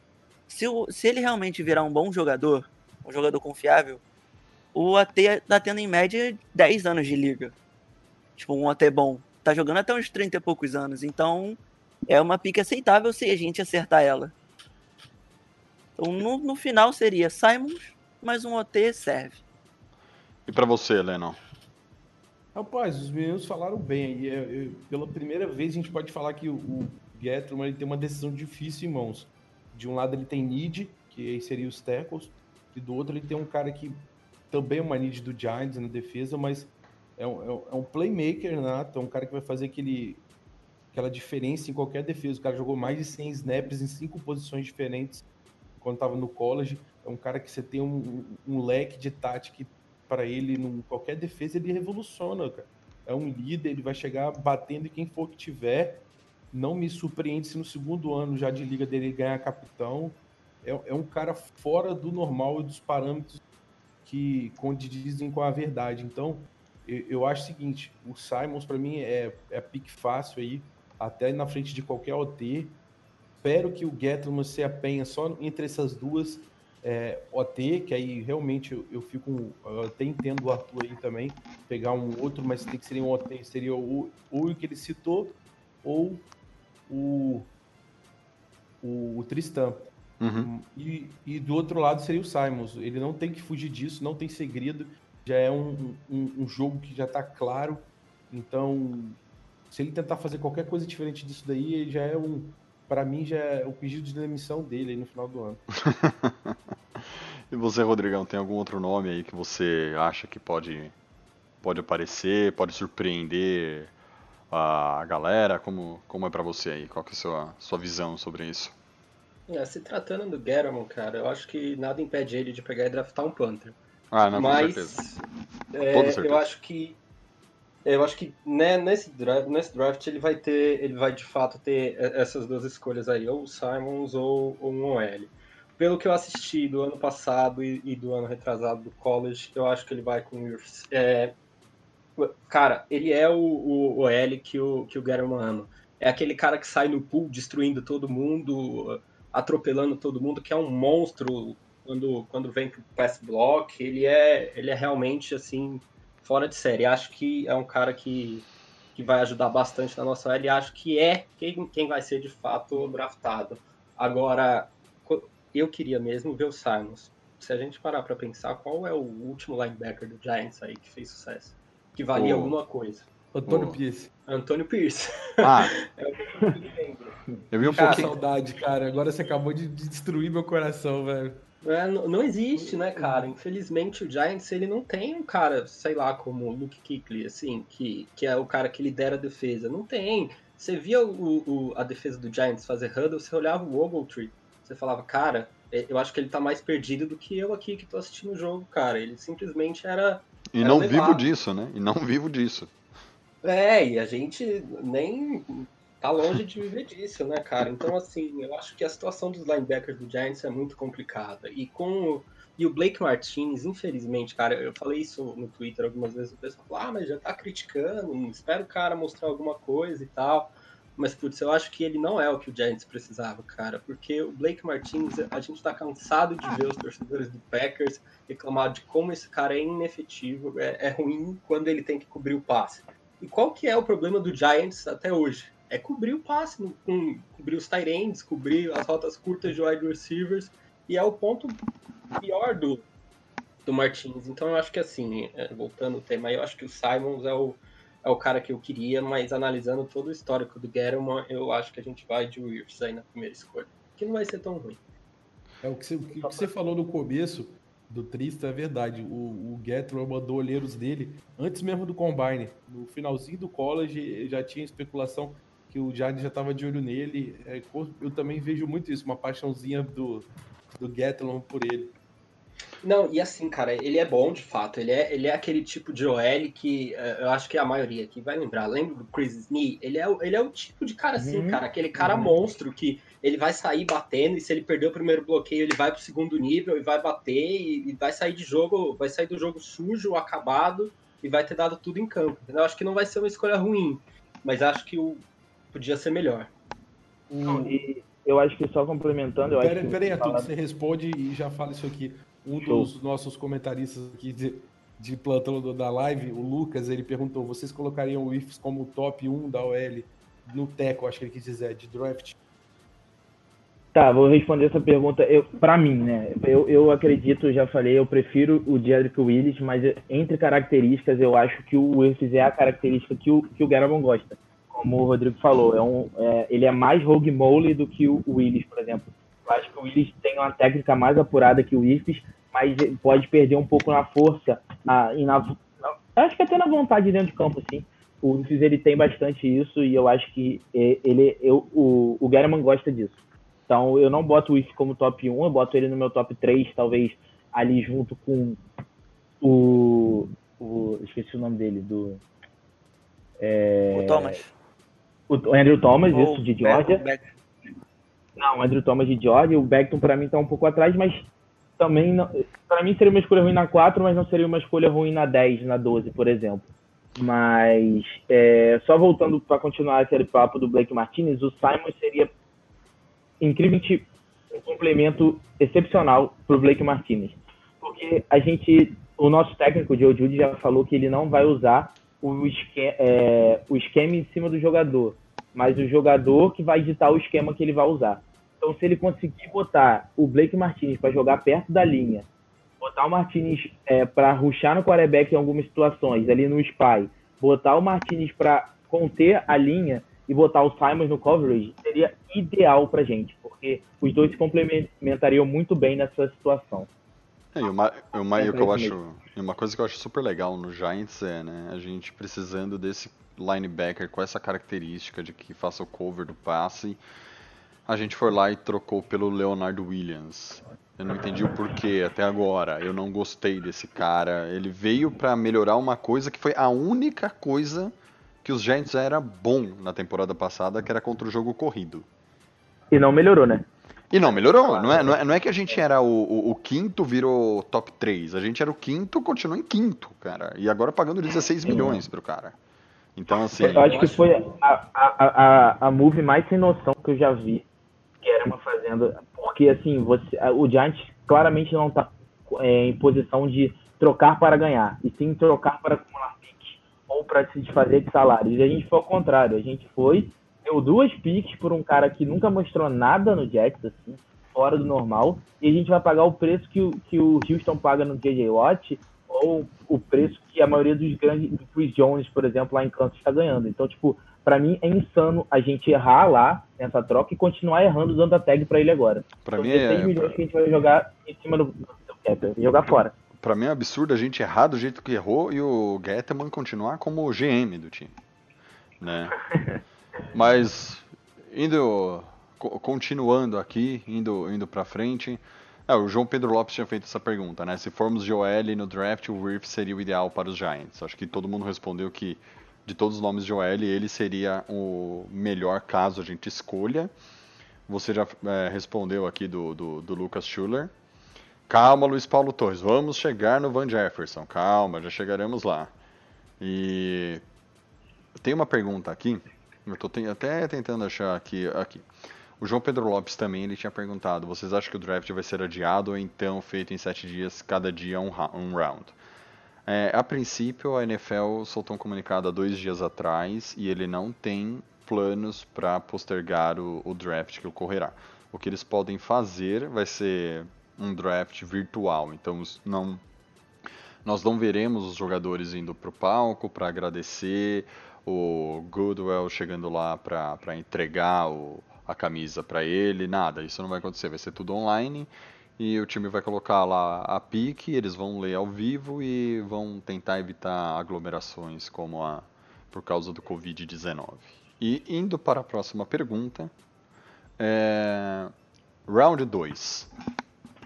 se, o- se ele realmente virar um bom jogador, um jogador confiável, o OT tá tendo em média 10 anos de liga. Tipo, um OT bom. Tá jogando até uns 30 e poucos anos. Então, é uma pique aceitável se a gente acertar ela. Então, no, no final seria Simons, mas um OT serve. E pra você, Lennon? Rapaz, os meninos falaram bem aí. É, é, pela primeira vez a gente pode falar que o, o ele tem uma decisão difícil em mãos. De um lado ele tem need, que aí seria os tackles, e do outro ele tem um cara que também é uma need do Giants na defesa, mas é um, é um- é playmaker nato, é um cara que vai fazer aquele, aquela diferença em qualquer defesa. O cara jogou mais de 100 snaps em cinco posições diferentes quando estava no college. É um cara que você tem um- um leque de tática para ele, em qualquer defesa, ele revoluciona, cara. É um líder, ele vai chegar batendo em quem for que tiver. Não me surpreende se no segundo ano já de liga dele ganhar capitão. É, é um cara fora do normal e dos parâmetros que condizem com a verdade. Então, eu, eu acho o seguinte: o Simons, para mim, é, é pique fácil aí, até na frente de qualquer OT. Espero que o Gettleman se apenha só entre essas duas é, OT, que aí realmente eu, eu fico. Eu até entendo o Arthur aí também, pegar um outro, mas tem que ser um OT, seria o, ou o que ele citou, ou o, o, o Tristan. Uhum. E, e do outro lado seria o Simons. Ele não tem que fugir disso, não tem segredo. Já é um, um, um jogo que já tá claro. Então, se ele tentar fazer qualquer coisa diferente disso daí, ele já é um. Para mim, já é o pedido de demissão dele aí no final do ano. E você, Rodrigão, tem algum outro nome aí que você acha que pode, pode aparecer, pode surpreender a galera? Como, como é pra você aí? Qual que é a sua, sua visão sobre isso? É, se tratando do Gettleman, cara, eu acho que nada impede ele de pegar e draftar um Panther. Ah, não, com Mas certeza. é, certeza. eu acho que eu acho que né, nesse, draft, nesse draft ele vai ter, ele vai de fato ter essas duas escolhas aí, ou o Simons ou, ou um OL. Pelo que eu assisti do ano passado e, e do ano retrasado do college, eu acho que ele vai com o Wirfs. É, Cara, ele é o, o, o L que o, que o Guerrero ama. É aquele cara que sai no pool destruindo todo mundo, atropelando todo mundo, que é um monstro quando, quando vem pro pass block. Ele é, ele é realmente, assim, fora de série. Acho que é um cara que, que vai ajudar bastante na nossa L. Acho que é quem, quem vai ser de fato draftado. Agora, eu queria mesmo ver o Simons. Se a gente parar para pensar, qual é o último linebacker do Giants aí que fez sucesso? Que valia O- alguma coisa. Antônio Ô. Pierce. Antônio Pierce. Ah, É o que eu me lembro. eu vi um Cara, Que pouquinho. saudade, cara. Agora você acabou de de destruir meu coração, velho. É, não, existe, né, cara? Infelizmente o Giants ele não tem um cara, sei lá, como o Luke Kuechly, assim, que, que é o cara que lidera a defesa. Não tem. Você via o, o- a defesa do Giants fazer huddle, você olhava o Ogletree, você falava, cara, é, eu acho que ele tá mais perdido do que eu aqui que tô assistindo o jogo, cara. Ele simplesmente era E é não levado. vivo disso, né? E não vivo disso. É, e a gente nem tá longe de viver disso, né, cara? Então, assim, eu acho que a situação dos linebackers do Giants é muito complicada. E com o, e o Blake Martins, infelizmente, cara, eu falei isso no Twitter algumas vezes, o pessoal falou, ah, mas já tá criticando, espero o cara mostrar alguma coisa e tal. Mas, putz, eu acho que ele não é o que o Giants precisava, cara, porque o Blake Martins, a gente tá cansado de ver os torcedores do Packers reclamar de como esse cara é inefetivo, é, é ruim quando ele tem que cobrir o passe. E qual que é o problema do Giants até hoje? É cobrir o passe, com- cobrir os tight cobrir as rotas curtas de wide receivers, e é o ponto pior do, do Martins. Então eu acho que assim, é, voltando ao tema, eu acho que o Simons é o, é o cara que eu queria, mas analisando todo o histórico do Gettleman, eu acho que a gente vai de Wills aí na primeira escolha. Que não vai ser tão ruim. É o que você, o que você falou no começo do Trista é verdade. O, o Gattro mandou olheiros dele antes mesmo do Combine. No finalzinho do college já tinha especulação que o Giants já estava de olho nele. É, eu também vejo muito isso, uma paixãozinha do, do Gatlon por ele. Não, e assim, cara, ele é bom de fato. Ele é, ele é aquele tipo de OL que eh, eu acho que a maioria aqui vai lembrar. Lembra do Chris Snee? Ele é, o- ele é o tipo de cara assim, Uhum. cara. Aquele cara monstro que ele vai sair batendo e se ele perder o primeiro bloqueio, ele vai pro segundo nível e vai bater e, e vai sair de jogo, vai sair do jogo sujo, acabado e vai ter dado tudo em campo. entendeu? Eu acho que não vai ser uma escolha ruim, mas acho que o podia ser melhor. Não, e eu acho que só complementando, eu acho Pera, que. pera aí, Arthur, falar- você responde e já fala isso aqui. Um Show. dos nossos comentaristas aqui de, de plantão do- da live, o Lucas, ele perguntou: vocês colocariam o IFES como top 1 da OL no Teco, acho que ele quis dizer, de draft? Tá, vou responder essa pergunta. Eu, pra mim, né? Eu, eu acredito, já falei, eu prefiro o Jedrick Willis, mas entre características, eu acho que o Willis é a característica que o, que o Garabon gosta. Como o Rodrigo falou, é um, é, ele é mais rogue mole do que o Willis, por exemplo. Eu acho que o Willis tem uma técnica mais apurada que o Irfes, mas pode perder um pouco na força na, e na, na- acho que até na vontade dentro de campo, assim. O Irfes, ele tem bastante isso e eu acho que ele, eu, o, o Garaman gosta disso. Então eu não boto o If como top 1, eu boto ele no meu top 3, talvez ali junto com o. o esqueci o nome dele, do. É, O Thomas. O Andrew Thomas, Ou isso, de Georgia. Beck- Não, o Andrew Thomas de Georgia. O Beckton pra mim tá um pouco atrás, mas também não, para mim seria uma escolha ruim na 4, mas não seria uma escolha ruim na 10, na 12, por exemplo. Mas é, só voltando para continuar aquele papo do Blake Martinez, o Simon seria incrivelmente um complemento excepcional para o Blake Martinez. Porque a gente, o nosso técnico, o Joe Judy, já falou que ele não vai usar o, esque, é, o esquema em cima do jogador, mas o jogador que vai ditar o esquema que ele vai usar. Então, se ele conseguir botar o Blake Martinez para jogar perto da linha, botar o Martinez é, para ruxar no quarterback em algumas situações, ali no spy, botar o Martinez para conter a linha e botar o Simons no coverage, seria ideal pra gente, porque os dois se complementariam muito bem nessa situação. É, e uma, uma, É, o que eu acho, e uma coisa que eu acho super legal no Giants é, né, a gente precisando desse linebacker com essa característica de que faça o cover do passe. A gente foi lá e trocou pelo Leonardo Williams. Eu não entendi o porquê até agora. Eu não gostei desse cara. Ele veio pra melhorar uma coisa que foi a única coisa que os Giants era bom na temporada passada, que era contra o jogo corrido. E não melhorou, né? E não, melhorou. Não é, não é, não é que a gente era o, o, o quinto, virou top 3. A gente era o quinto, continua em quinto, cara. E agora pagando 16 milhões pro cara. Então, assim. Eu acho que foi a, a, a, a move mais sem noção que eu já vi. Que era uma fazenda. Porque, assim, você, o Giants claramente não tá é, em posição de trocar para ganhar. E sim trocar para acumular piques. Ou para se desfazer de salários. E a gente foi ao contrário. A gente foi deu duas picks por um cara que nunca mostrou nada no Jets, assim, fora do normal, e a gente vai pagar o preço que o, que o Houston paga no JJ Watt, ou o preço que a maioria dos grandes, do Chris Jones, por exemplo, lá em Kansas está ganhando. Então, tipo, para mim é insano a gente errar lá nessa troca e continuar errando dando a tag para ele agora. Pra São mim é- 16 milhões pra- que a gente vai jogar em cima do, do cap, jogar fora. Pra mim é absurdo a gente errar do jeito que errou e o Getman continuar como GM do time. Né? Mas, indo, co- continuando aqui, indo, indo pra frente. É, o João Pedro Lopes tinha feito essa pergunta, né? Se formos OL no draft, o Wirth seria o ideal para os Giants. Acho que todo mundo respondeu que, de todos os nomes de OL, ele seria o melhor caso a gente escolha. Você já é, respondeu aqui do, do, do Lucas Schuller. Calma, Luiz Paulo Torres, vamos chegar no Van Jefferson. Calma, já chegaremos lá. E tem uma pergunta aqui, eu tô ten- até tentando achar aqui, aqui. O João Pedro Lopes também ele tinha perguntado: vocês acham que o draft vai ser adiado ou então feito em sete dias, cada dia um, um round? É, a princípio, a NFL soltou um comunicado há dois dias atrás e ele não tem planos para postergar o, o draft que ocorrerá. O que eles podem fazer vai ser um draft virtual, então não nós não veremos os jogadores indo para o palco para agradecer, o Goodwell chegando lá para entregar o- a camisa para ele, nada, isso não vai acontecer, vai ser tudo online e o time vai colocar lá a pique, eles vão ler ao vivo e vão tentar evitar aglomerações como a por causa do Covid-19. E indo para a próxima pergunta, é, round 2.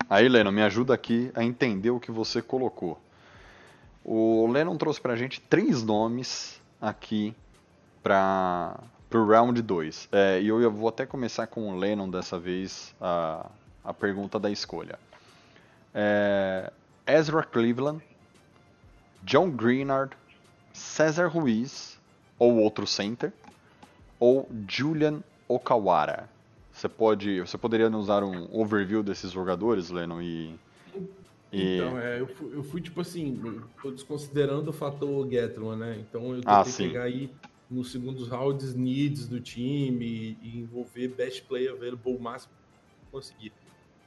Aí, Leno, me ajuda aqui a entender o que você colocou. O Lennon trouxe pra gente três nomes aqui para o round 2. É, e eu, eu vou até começar com o Lennon dessa vez a, a pergunta da escolha. É, Ezra Cleveland, John Greenard, César Ruiz, ou outro center, ou Julian Okawara. Você pode, você poderia nos dar um overview desses jogadores, Lennon, e, e Então, é, eu, fui, eu fui, tipo assim, tô desconsiderando o fator Getman, né? Então eu tentei Ah, sim. pegar aí nos segundos rounds needs do time e envolver best player available o máximo que conseguir.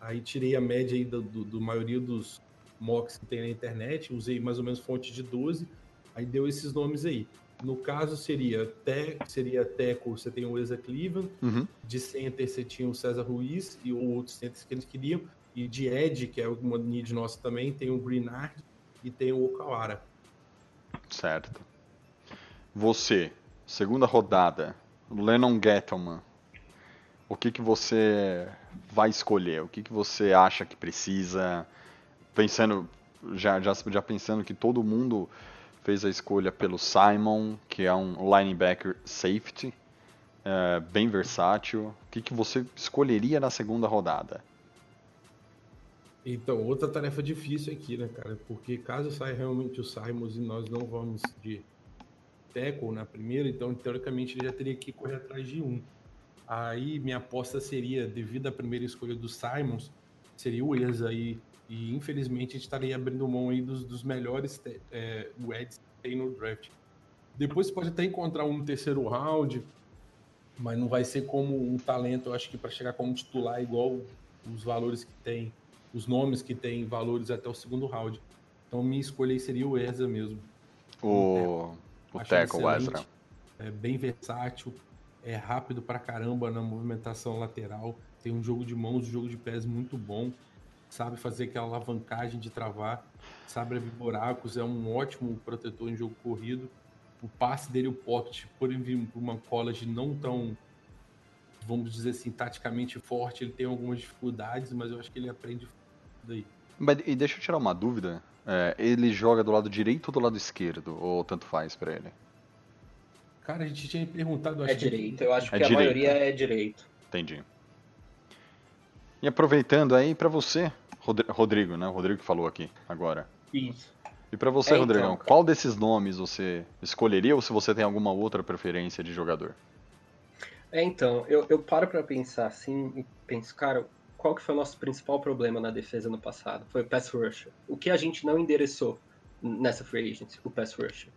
Aí tirei a média aí do, do, do maioria dos mocks que tem na internet, usei mais ou menos fonte de 12, aí deu esses nomes aí. No caso seria te, seria Teco, você tem o Eza Cleveland, Uhum. de center você tinha o César Ruiz e outros centers que eles queriam. E de Ed, que é uma need nossa também, tem o Greenard e tem o Okawara. Certo. Você, segunda rodada, Lennon Gettleman. O que, que você vai escolher? O que, que você acha que precisa? Pensando, já, já, já pensando que todo mundo fez a escolha pelo Simon, que é um linebacker safety, é, bem versátil. O que, que você escolheria na segunda rodada? Então, outra tarefa difícil aqui, né, cara? Porque caso saia realmente o Simons e nós não vamos de tackle na primeira, então teoricamente ele já teria que correr atrás de um. Aí minha aposta seria, devido à primeira escolha do Simons, seria o Eza aí. E infelizmente a gente estaria abrindo mão aí dos, dos melhores é, Eds que tem no draft. Depois você pode até encontrar um terceiro round, mas não vai ser como um talento, eu acho que para chegar como titular igual os valores que tem, os nomes que tem valores até o segundo round. Então minha escolha aí seria o Ezra mesmo. O, o Acho tackle, excelente, Ezra. É bem versátil, é rápido pra caramba na movimentação lateral, tem um jogo de mãos, um jogo de pés muito bom, sabe fazer aquela alavancagem de travar, sabe abrir buracos, é um ótimo protetor em jogo corrido. O passe dele, o pocket, por uma college não tão, vamos dizer assim, taticamente forte, ele tem algumas dificuldades, mas eu acho que ele aprende daí. Mas, e deixa eu tirar uma dúvida. É, ele joga do lado direito ou do lado esquerdo? Ou tanto faz pra ele? Cara, a gente tinha perguntado, É acho que direito, eu acho É que a direito. maioria é direito. Entendi. E aproveitando aí pra você, Rodri- Rodrigo, né? O Rodrigo que falou aqui agora. Isso. E pra você, É, então, Rodrigão, cara. qual desses nomes você escolheria ou se você tem alguma outra preferência de jogador? É, então, eu, eu paro pra pensar assim e penso, cara, qual que foi o nosso principal problema na defesa no passado? Foi o pass rusher. O que a gente não endereçou nessa free agency? O pass rusher.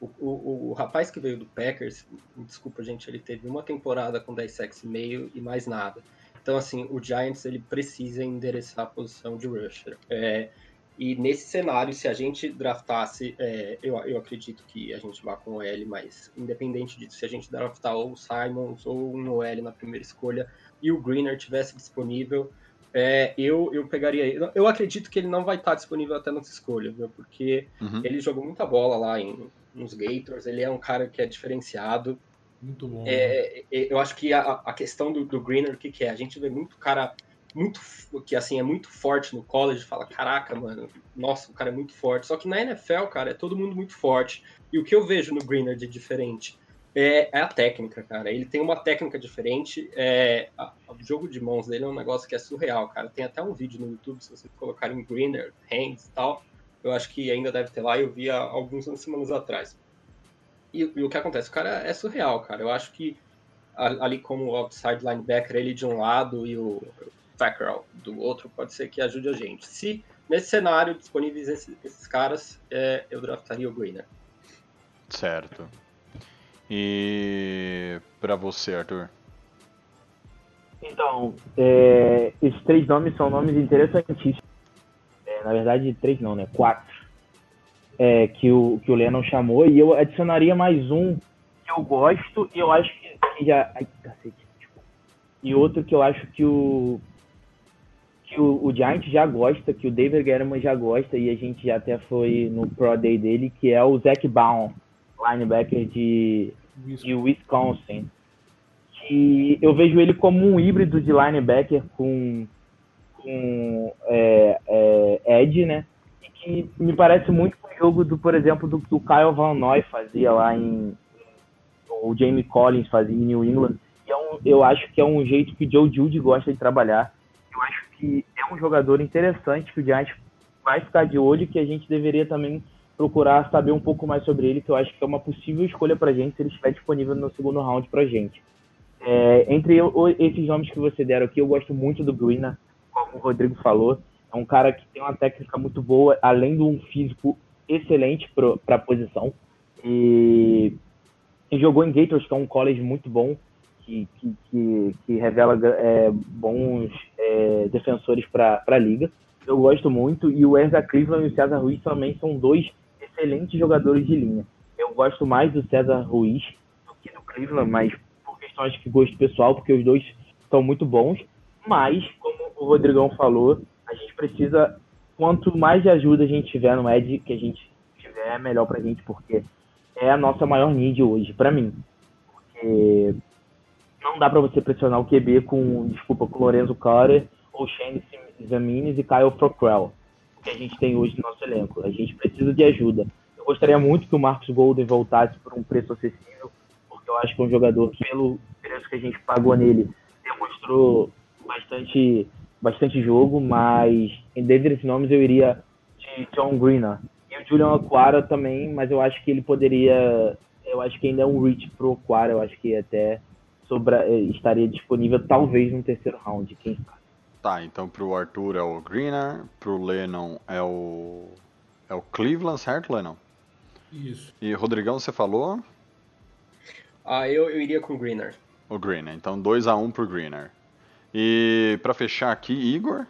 O, o, o rapaz que veio do Packers, desculpa, gente, ele teve uma temporada com 10 sacks e meio e mais nada. Então, assim, o Giants, ele precisa endereçar a posição de rusher. É, e nesse cenário, se a gente draftasse, é, eu, eu acredito que a gente vá com o L, mas independente disso, se a gente draftar ou o Simons ou um OL na primeira escolha e o Greener tivesse disponível, é, eu, eu pegaria ele. Eu acredito que ele não vai estar disponível até nessa escolha, viu? Porque Uhum. ele jogou muita bola lá em, nos Gators, ele é um cara que é diferenciado. Muito bom. né? É, é, eu acho que a, a questão do, do Greener, o que, que é? A gente vê muito cara muito que assim é muito forte no college, fala, caraca, mano, nossa, o cara é muito forte. Só que na NFL, cara, é todo mundo muito forte. E o que eu vejo no Greener de diferente é, é a técnica, cara. Ele tem uma técnica diferente. É, a- o jogo de mãos dele é um negócio que é surreal, cara. Tem até um vídeo no YouTube, se vocês colocarem Greener, Hands e tal. Eu acho que ainda deve ter lá, eu vi há algumas semanas atrás. E, e o que acontece? O cara é surreal, cara. Eu acho que ali como o outside linebacker, ele de um lado e o tackle do outro, pode ser que ajude a gente. Se nesse cenário disponíveis esses, esses caras, é, eu draftaria o Greener. Certo. E pra você, Arthur? Então, é, esses três nomes são nomes interessantíssimos. É, na verdade, três não, né? Quatro. É, que, o, que o Lennon chamou. E eu adicionaria mais um que eu gosto e eu acho que, que já. Ai, cacete. E outro que eu acho que o. Que o, o Giant já gosta, que o David Guerrero já gosta, e a gente já até foi no Pro Day dele, que é o Zac Baum, linebacker de, Isso. de Wisconsin. Que eu vejo ele como um híbrido de linebacker com, com é, é, Ed, né? E que me parece muito o jogo do, por exemplo, do que o Kyle Van Noy fazia lá em. O Jamie Collins fazia em New England. E é um, eu acho que é um jeito que o Joe Judy gosta de trabalhar. Eu acho que é um jogador interessante que o Giants vai ficar de olho e que a gente deveria também procurar saber um pouco mais sobre ele, que eu acho que é uma possível escolha pra gente se ele estiver disponível no segundo round pra gente. É, entre eu- esses nomes que você deram aqui, eu gosto muito do Greener, como o Rodrigo falou. É um cara que tem uma técnica muito boa, além de um físico excelente para a posição. E, e jogou em Gators, que é um college muito bom, que, que, que, que revela é, bons é, defensores para a liga. Eu gosto muito. E o Erza Cleveland e o César Ruiz também são dois excelentes jogadores de linha. Eu gosto mais do César Ruiz do que do Cleveland, mas por questões de gosto pessoal, porque os dois são muito bons. Mas, como o Rodrigão falou, a gente precisa, quanto mais de ajuda a gente tiver no Ed, que a gente tiver, é melhor pra gente, porque é a nossa maior need hoje, pra mim. Porque não dá pra você pressionar o QB com, desculpa, com Lorenzo Carter, ou Shane Zamines e Kyle Procrell, que a gente tem hoje no nosso elenco. A gente precisa de ajuda. Eu gostaria muito que o Marcos Golden voltasse por um preço acessível, porque eu acho que é um jogador que, pelo preço que a gente pagou nele, demonstrou bastante, bastante jogo, mas em dentre esses nomes eu iria de John Greener. E o Julian Aquara também, mas eu acho que ele poderia. Eu acho que ainda é um reach pro Aquara, eu acho que até sobra, eh, estaria disponível talvez no terceiro round, quem sabe. Tá, então pro Arthur é o Greener, pro Lennon é o. É o Cleveland, certo, Lennon? Isso. E Rodrigão, você falou? Ah, eu, eu iria com o Greener. O Greener. Então 2x1 pro Greener. E pra fechar aqui, Igor,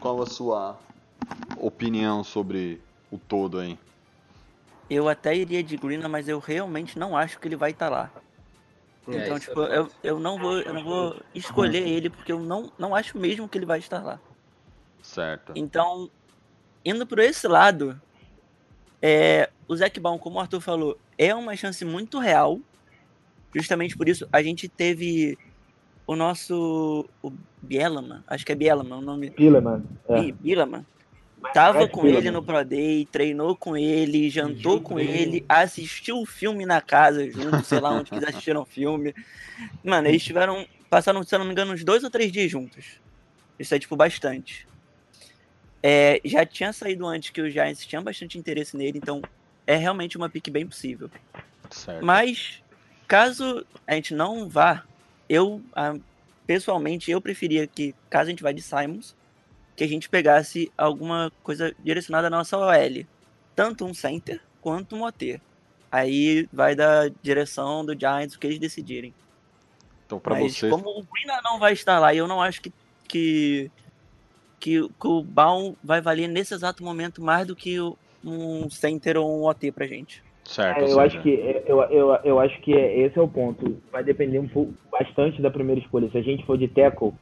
qual a sua opinião sobre o todo aí? Eu até iria de Greener, mas eu realmente não acho que ele vai estar lá. É, Então, isso é tipo, eu, eu não vou, eu não vou escolher ele porque eu não, não acho mesmo que ele vai estar lá. Certo. Então, indo por esse lado, é, o Zac Baum, como o Arthur falou, é uma chance muito real. Justamente por isso, a gente teve o nosso. O Bielama, acho que é Bielama o nome. Pilleman. É. Ih, Bielama. Tava com ele no Pro Day, treinou com ele, jantou com ele, assistiu o filme na casa junto, sei lá onde que eles assistiram o filme. Mano, eles tiveram passaram, se eu não me engano, uns dois ou três dias juntos. Isso é, tipo, bastante. É, já tinha saído antes que os Giants tinham bastante interesse nele, então é realmente uma pick bem possível. Certo. Mas, caso a gente não vá, eu, pessoalmente, eu preferia que, caso a gente vá de Simons, que a gente pegasse alguma coisa direcionada à nossa OL. Tanto um center quanto um OT. Aí vai da direção do Giants, o que eles decidirem. Então, pra Mas você. como o Green não vai estar lá, e eu não acho que, que, que, que o Baum vai valer nesse exato momento mais do que o- um center ou um OT pra gente. Certo, É, eu seja, acho que é, eu, eu, eu acho que é- esse é o ponto. Vai depender um pouco bastante da primeira escolha. Se a gente for de tackle,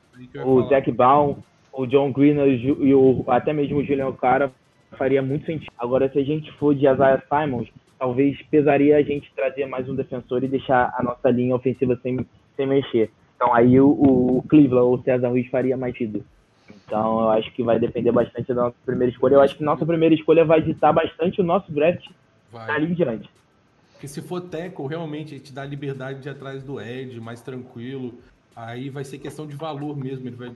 o. Zac Baum, o John Green e o até mesmo o Julian Cara faria muito sentido. Agora, se a gente for de Isaiah Simons, talvez pesaria a gente trazer mais um defensor e deixar a nossa linha ofensiva sem, sem mexer. Então aí o, o Cleveland ou o César Ruiz faria mais sentido. Então eu acho que vai depender bastante da nossa primeira escolha. Eu acho que nossa primeira escolha vai ditar bastante o nosso draft Vai. dali em diante. Porque se for tackle, realmente, a gente dá liberdade de ir atrás do Ed, mais tranquilo. Aí vai ser questão de valor mesmo. Ele vai,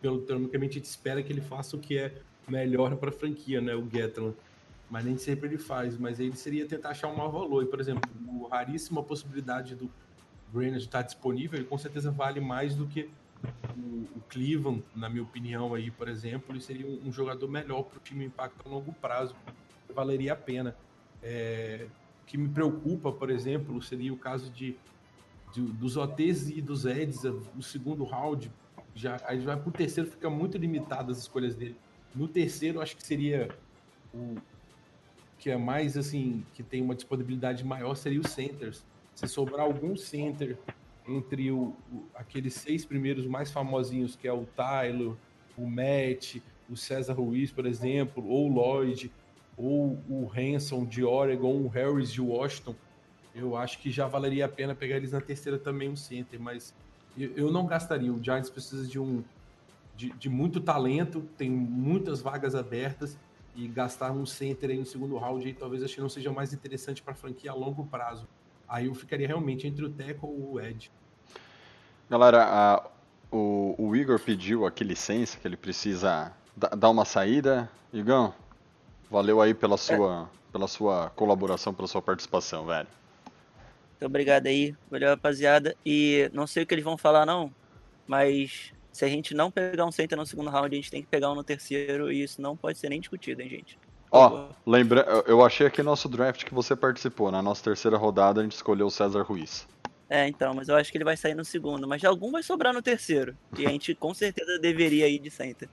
pelo teoricamente, a gente espera que ele faça o que é melhor para a franquia, né? O Gatland. Mas nem sempre ele faz. Mas aí ele seria tentar achar um maior valor. E, por exemplo, o raríssima possibilidade do Brainerd estar disponível, ele com certeza vale mais do que o, o Cleveland, na minha opinião, aí, por exemplo, ele seria um, jogador melhor para o time impacto a longo prazo. Valeria a pena. É, o que me preocupa, por exemplo, seria o caso de, de- dos OTs e dos Eds no segundo round. Já, aí vai pro terceiro, fica muito limitado as escolhas dele. No terceiro, acho que seria o que é mais assim, que tem uma disponibilidade maior, seria os centers. Se sobrar algum center entre o, o- aqueles seis primeiros mais famosinhos, que é o Tyler, o Matt, o César Ruiz, por exemplo, ou o Lloyd, ou o Hanson de Oregon, o Harris de Washington, eu acho que já valeria a pena pegar eles na terceira também, um center, mas eu, não gastaria. O Giants precisa de um de, de muito talento, tem muitas vagas abertas e gastar um center aí no segundo round aí talvez acho que não seja mais interessante para a franquia a longo prazo. Aí eu ficaria realmente entre o tackle ou o edge. Galera, a- o, o Igor pediu aqui licença, que ele precisa da- dar uma saída. Igão, valeu aí pela sua, pela sua colaboração, pela sua participação, velho. Muito obrigado aí, valeu rapaziada. E não sei o que eles vão falar não, mas se a gente não pegar um center no segundo round, a gente tem que pegar um no terceiro e isso não pode ser nem discutido, hein, gente. Ó, favor. lembra, eu- eu achei aqui nosso draft que você participou. Na nossa terceira rodada, a gente escolheu o César Ruiz. É, então, mas eu acho que ele vai sair no segundo, mas algum vai sobrar no terceiro. E a gente com certeza deveria ir de center.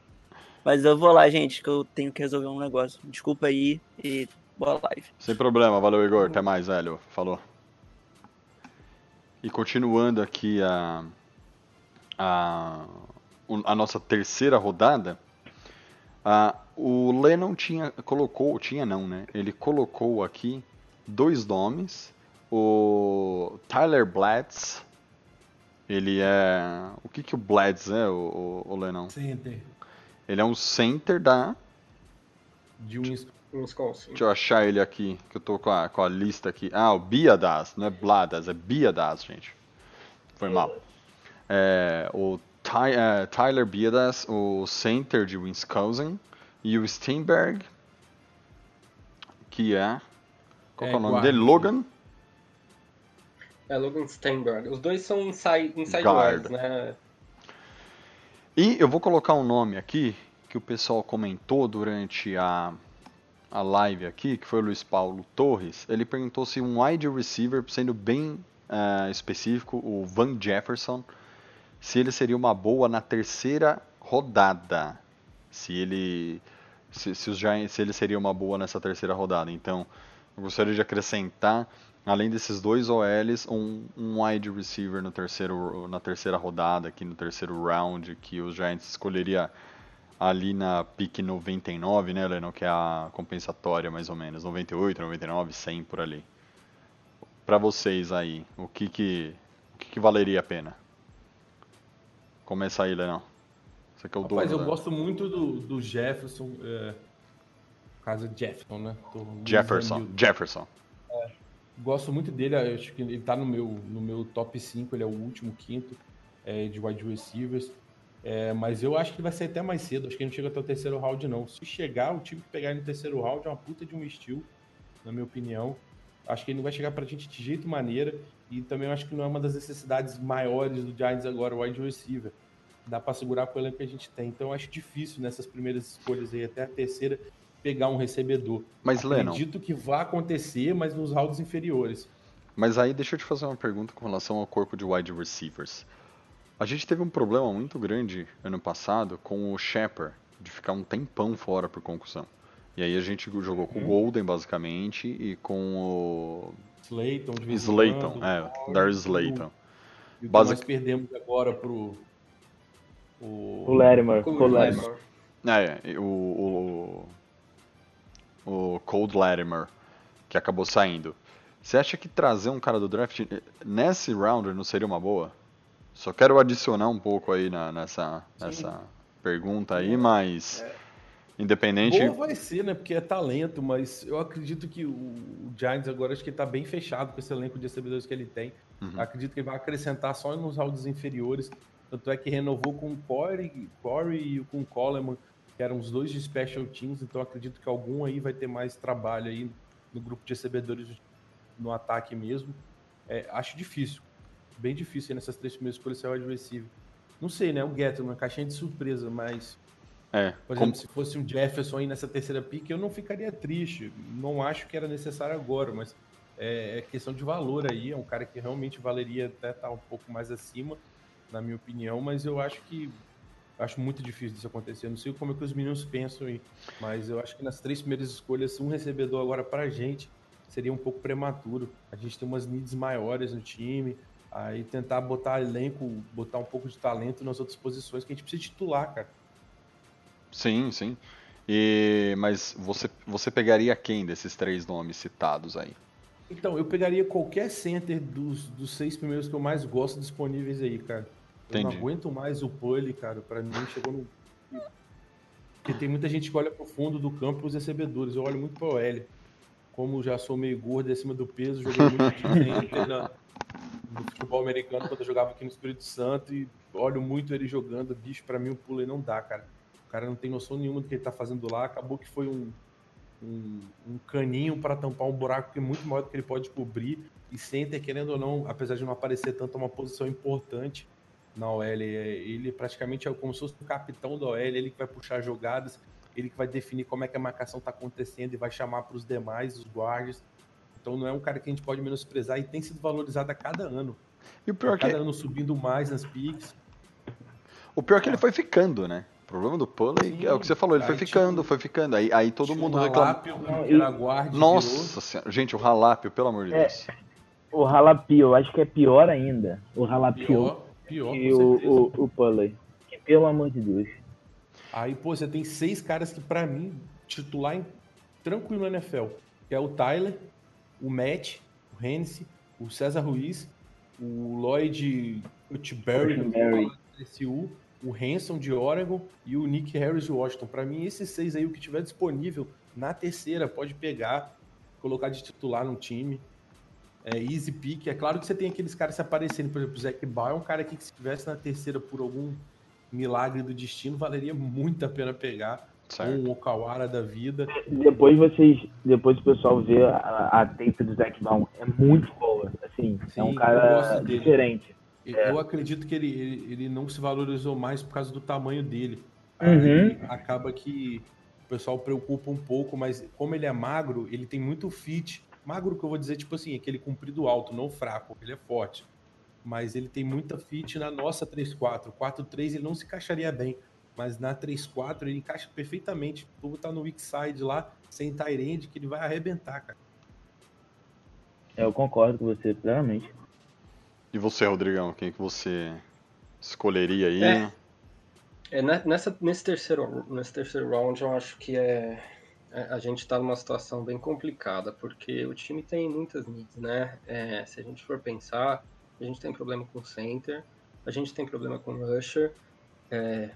Mas eu vou lá, gente, que eu tenho que resolver um negócio. Desculpa aí e boa live. Sem problema, valeu Igor, até mais, velho. Falou. E continuando aqui a, a, a nossa terceira rodada, a, o Lennon tinha, colocou, tinha não, né? Ele colocou aqui dois nomes, o Tyler Blatz, ele é, o que que o Blatz é, o, o, o Lennon? Center Ele é um center da, de um Um Wisconsin. Deixa eu achar ele aqui, que eu tô com a, com a lista aqui. Ah, o Biadas, não é Bladas, é Biadas, gente. Foi mal. É, o Ty- é, Tyler Biadas, o center de Wisconsin, e o Steinberg, que é. Qual É, que é o nome guarda, dele? sim. Logan? É Logan Steinberg. Os dois são inside, inside Guard. guards, né? E eu vou colocar um nome aqui que o pessoal comentou durante a, a live aqui, que foi o Luiz Paulo Torres. Ele perguntou se um wide receiver, sendo bem eh, específico, o Van Jefferson, se ele seria uma boa na terceira rodada. Se ele se, se, os Giants, se ele seria uma boa nessa terceira rodada. Então, eu gostaria de acrescentar, além desses dois OLs, um, um wide receiver no terceiro, na terceira rodada, aqui no terceiro round, que os Giants escolheria ali na pick 99, né, Lennon? Que é a compensatória, mais ou menos. 98, 99, 100 por ali. Pra vocês aí, o que que, o que, que valeria a pena? Começa aí, Lennon. Você que é o Rapaz, dono. eu da- gosto muito do, do Jefferson. É... Casa Jefferson, né? Tô Jefferson. Hamilton. Jefferson. Gosto muito dele, acho que ele tá no meu, no meu top 5, ele é o último, quinto. é, de wide receivers. É, mas eu acho que vai ser até mais cedo. Acho que não chega até o terceiro round, não. Se chegar, o time que pegar no terceiro round é uma puta de um estilo, na minha opinião. Acho que ele não vai chegar pra gente de jeito maneira. E também acho que não é uma das necessidades maiores do Giants agora, o wide receiver. Dá pra segurar com o elenco que a gente tem. Então eu acho difícil nessas primeiras escolhas aí, até a terceira, pegar um recebedor. Mas, Lennon, Acredito que vai acontecer, mas nos rounds inferiores. mas aí deixa eu te fazer uma pergunta com relação ao corpo de wide receivers. A gente teve um problema muito grande ano passado com o Shepard, de ficar um tempão fora por concussão. E aí a gente jogou com o Golden, basicamente, e com o Slayton, de vez Slayton, quando, é, Darius o- Slayton. E o que Basic- nós perdemos agora pro. O, O Latimer, Com o o Latimer. Lamar. É, e o, o, o Cold Latimer, que acabou saindo. Você acha que trazer um cara do draft nesse rounder não seria uma boa? Só quero adicionar um pouco aí na- nessa, nessa pergunta aí, mas independente. Boa vai ser, né? Porque é talento, mas eu acredito que o, o Giants agora acho que ele tá bem fechado com esse elenco de recebedores que ele tem. Uhum. Acredito que ele vai acrescentar só nos rounds inferiores. Tanto é que renovou com o Corey, Corey e com o Coleman, que eram os dois de special teams, então acredito que algum aí vai ter mais trabalho aí no grupo de recebedores no ataque mesmo. É, acho difícil, bem difícil aí nessas três primeiras escolhas ser o wide receiver. Não sei, né? O Gettleman, caixinha de surpresa, mas É, por como- exemplo, se fosse um Jefferson aí nessa terceira pick, eu não ficaria triste. Não acho que era necessário agora, mas é, é questão de valor aí. É um cara que realmente valeria até estar um pouco mais acima, na minha opinião, mas eu acho que acho muito difícil disso acontecer. Eu não sei como é que os meninos pensam aí, mas eu acho que nas três primeiras escolhas, um recebedor agora pra gente seria um pouco prematuro. A gente tem umas needs maiores no time, aí tentar botar elenco, botar um pouco de talento nas outras posições que a gente precisa titular, cara. Sim, sim. E, mas você, você pegaria quem desses três nomes citados aí? Então, eu pegaria qualquer center dos, dos seis primeiros que eu mais gosto disponíveis aí, cara. Eu não Entendi. aguento mais o Pully, cara. Pra mim, chegou no. Porque tem muita gente que olha pro fundo do campo os recebedores. Eu olho muito pro OL. Como já sou meio gordo acima do peso, joguei muito de no futebol americano quando eu jogava aqui no Espírito Santo e olho muito ele jogando. Bicho, pra mim o Pully não dá, cara. O cara não tem noção nenhuma do que ele tá fazendo lá. Acabou que foi um, um, um caninho para tampar um buraco que é muito maior do que ele pode cobrir. E center, querendo ou não, apesar de não aparecer tanto, é uma posição importante na OL. É- Ele praticamente é como se fosse o capitão da OL, ele que vai puxar jogadas, ele que vai definir como é que a marcação está acontecendo e vai chamar para os demais, os guardas. Então não é um cara que a gente pode menosprezar e tem sido valorizado a cada ano. E o pior A que, cada ano subindo mais nas picks. o pior é que ele foi ficando, né? O problema do Pulley é o que você falou, ele foi ficando, tipo, foi ficando. Aí, aí todo Tinha mundo guarda, virou. Nossa senhora, gente, o Ralápio, pelo amor de É. Deus. O Jalapio, eu acho que é pior ainda. O Jalapio Pior, pior, e o, o, o Pulley. Que, pelo amor de Deus. Aí, pô, você tem seis caras que, pra mim, titular em, tranquilo na NFL. Que é o Tyler, o Matt, o Hennessy, o César Ruiz, o Lloyd Utberry do. LSU, o Hanson de Oregon e o Nick Harris de Washington. Pra mim, esses seis aí, o que tiver disponível na terceira, pode pegar, colocar de titular no time. É easy pick. É claro que você tem aqueles caras se aparecendo, por exemplo, o Zac Bauer é um cara aqui que se estivesse na terceira por algum milagre do destino, valeria muito a pena pegar. Certo. Um Okawara da vida. Depois vocês. Depois o pessoal vê a, a tape do Zac Baum. É muito boa. Assim, é Sim, um eu cara diferente. Eu acredito que ele, ele, ele não se valorizou mais por causa do tamanho dele. Uhum. Acaba que o pessoal preocupa um pouco, mas como ele é magro, ele tem muito fit. Magro que eu vou dizer, tipo assim, aquele comprido alto, não fraco, ele é forte. Mas ele tem muita fit na nossa 3-4. 4-3 ele não se encaixaria bem. Mas na 3-4 ele encaixa perfeitamente. Vou botar no weak side lá, sem Tyrande, que ele vai arrebentar, cara. Eu concordo com você plenamente. E você, Rodrigão, quem que você escolheria aí? É. É, ne- nessa, nesse, terceiro, nesse terceiro round, eu acho que é, é- a gente está numa situação bem complicada, porque o time tem muitas needs, né? É, se a gente for pensar, a gente tem problema com center, a gente tem problema com rusher, é,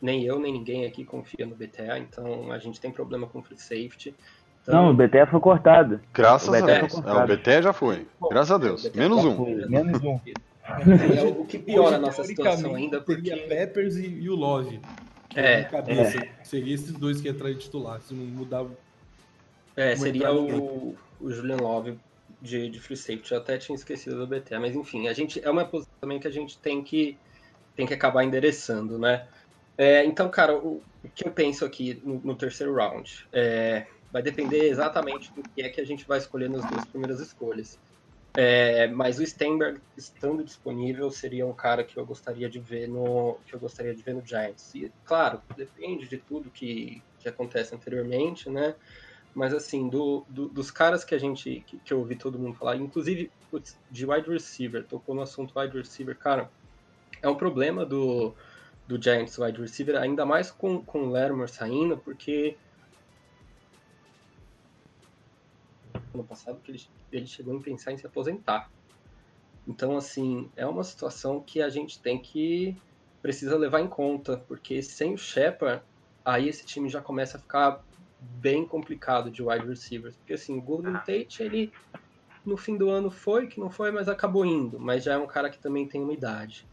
nem eu nem ninguém aqui confia no BTA, então a gente tem problema com free safety. Então, Não, o BTF foi cortado. Graças a Deus. É, o cortado. BT já foi. Bom, Graças a é, Deus. BT Menos um. Foi, menos um. É o que piora a nossa situação ainda, porque Seria Peppers e, e o Love. É, na cabeça. Seria esses dois que entrariam titular, se não mudava. É, seria o, o Julian Love de, de free safety. Eu até tinha esquecido do BT, mas enfim, a gente é uma posição também que a gente tem que tem que acabar endereçando, né? É, então, cara, o, o que eu penso aqui no, no terceiro round é, vai depender exatamente do que é que a gente vai escolher nas duas primeiras escolhas. É, mas o Stenberg estando disponível seria um cara que eu gostaria de ver no que eu gostaria de ver no Giants. E claro, depende de tudo que, que acontece anteriormente, né? Mas assim, do, do- dos caras que a gente que, que eu ouvi todo mundo falar, inclusive putz, de wide receiver, tocou no assunto wide receiver, cara, é um problema do, do Giants wide receiver, ainda mais com, com o Lattimore saindo, porque ano passado que ele, ele chegou em pensar em se aposentar. Então, assim, é uma situação que a gente tem que precisa levar em conta, porque sem o Shepard, aí esse time já começa a ficar bem complicado de wide receivers. Porque assim, o Golden Tate, ele no fim do ano foi, que não foi, mas acabou indo. Mas já é um cara que também tem uma idade.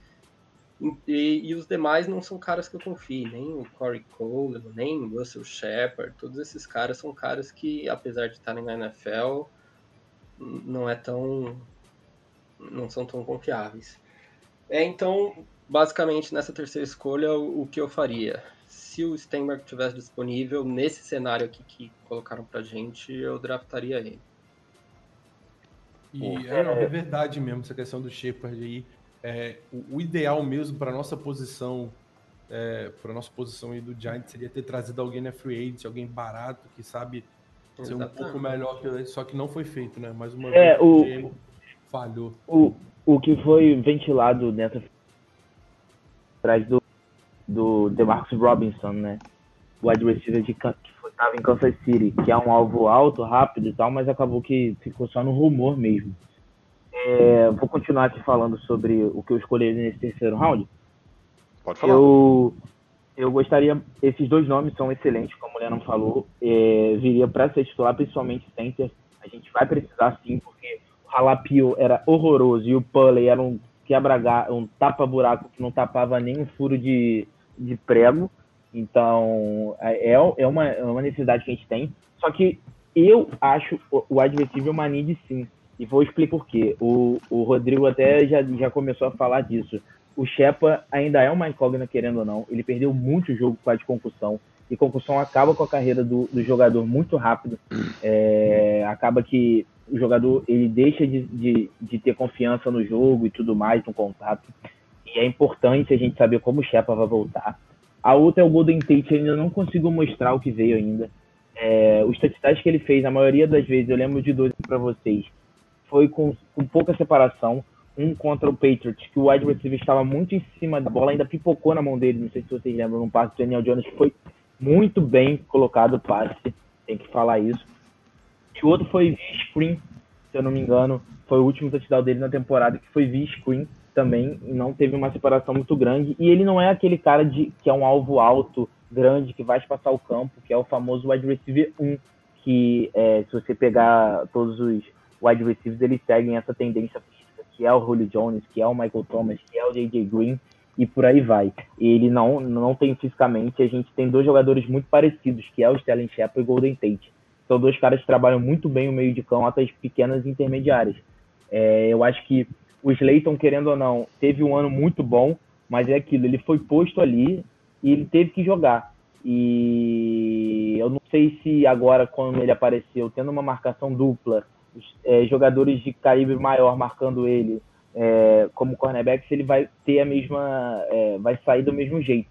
E, e os demais não são caras que eu confio, nem o Corey Coleman, nem o Russell Shepard. Todos esses caras são caras que, apesar de estarem na NFL, não é tão. não são tão confiáveis. É, então, basicamente, nessa terceira escolha, o, o que eu faria? Se o Stenberg tivesse disponível, nesse cenário aqui que colocaram pra gente, eu draftaria ele. E é, não, é verdade mesmo essa questão do Shepard aí. É, o, o ideal mesmo para nossa posição, é, para nossa posição aí do Giants seria ter trazido alguém na free agency, alguém barato que sabe ser um pouco melhor que ele, só que não foi feito, né? Mais uma É, vez o- falhou. O, o que foi ventilado nessa atrás do, do DeMarcus Robinson, né? O wide receiver de, estava em Kansas City, que é um alvo alto, rápido e tal, mas acabou que ficou só no rumor mesmo. É, vou continuar aqui falando sobre o que eu escolhi nesse terceiro round. Pode falar. Eu, eu gostaria. Esses dois nomes são excelentes, como o Lennon falou. É, viria para ser titular, principalmente center. A gente vai precisar sim, porque o Halapio era horroroso e o Pulley era um quebra um tapa-buraco que não tapava nem um furo de, de prego. Então, é, é, uma, é uma necessidade que a gente tem. Só que eu acho o, o receiver uma need sim. E vou explicar por quê. O, o Rodrigo até já, já começou a falar disso o Shepa ainda é uma incógnita, querendo ou não. Ele perdeu muito jogo por causa de concussão. E concussão acaba com a carreira do, do jogador muito rápido. É, acaba que o jogador ele deixa de, de, de, ter confiança no jogo e tudo mais, no contato. E é importante a gente saber como o Shepa vai voltar. A outra é o Golden Tate, ainda não consigo mostrar o que veio ainda. É, os touchdowns que ele fez, a maioria das vezes, eu lembro de dois para vocês, foi com, com pouca separação um contra o Patriots, que o wide receiver estava muito em cima da bola, ainda pipocou na mão dele, não sei se vocês lembram, num passe do Daniel Jones, que foi muito bem colocado o passe, tem que falar isso. O outro foi via screen, se eu não me engano, foi o último touchdown dele na temporada, que foi via screen também, não teve uma separação muito grande, e ele não é aquele cara de que é um alvo alto, grande, que vai passar o campo, que é o famoso wide receiver 1, que é, se você pegar todos os wide receivers, eles seguem essa tendência que é o Julio Jones, que é o Michael Thomas, que é o J.J. Green, e por aí vai. Ele não, não tem fisicamente, a gente tem dois jogadores muito parecidos, que é o Sterling Shepard e o Golden Tate. São dois caras que trabalham muito bem o meio de campo, até as pequenas intermediárias. É, eu acho que o Slayton, querendo ou não, teve um ano muito bom, mas é aquilo, ele foi posto ali e ele teve que jogar. E eu não sei se agora, quando ele apareceu, tendo uma marcação dupla, é, jogadores de calibre maior marcando ele é, como cornerback, ele vai ter a mesma, é, vai sair do mesmo jeito.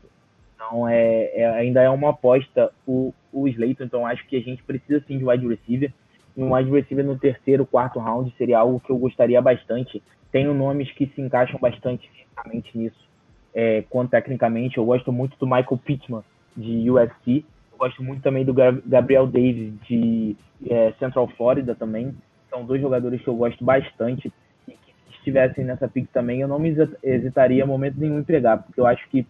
Então é, ainda é uma aposta o, o Slayton, então acho que a gente precisa sim de wide receiver. E um wide receiver no terceiro, quarto round seria algo que eu gostaria bastante. Tenho nomes que se encaixam bastante fisicamente nisso, é, quanto tecnicamente. Eu gosto muito do Michael Pittman, de USC. Eu gosto muito também do Gabriel Davis, de é, Central Florida também são dois jogadores que eu gosto bastante e que se estivessem nessa pick também eu não me hesitaria momento nenhum em pegar, porque eu acho que,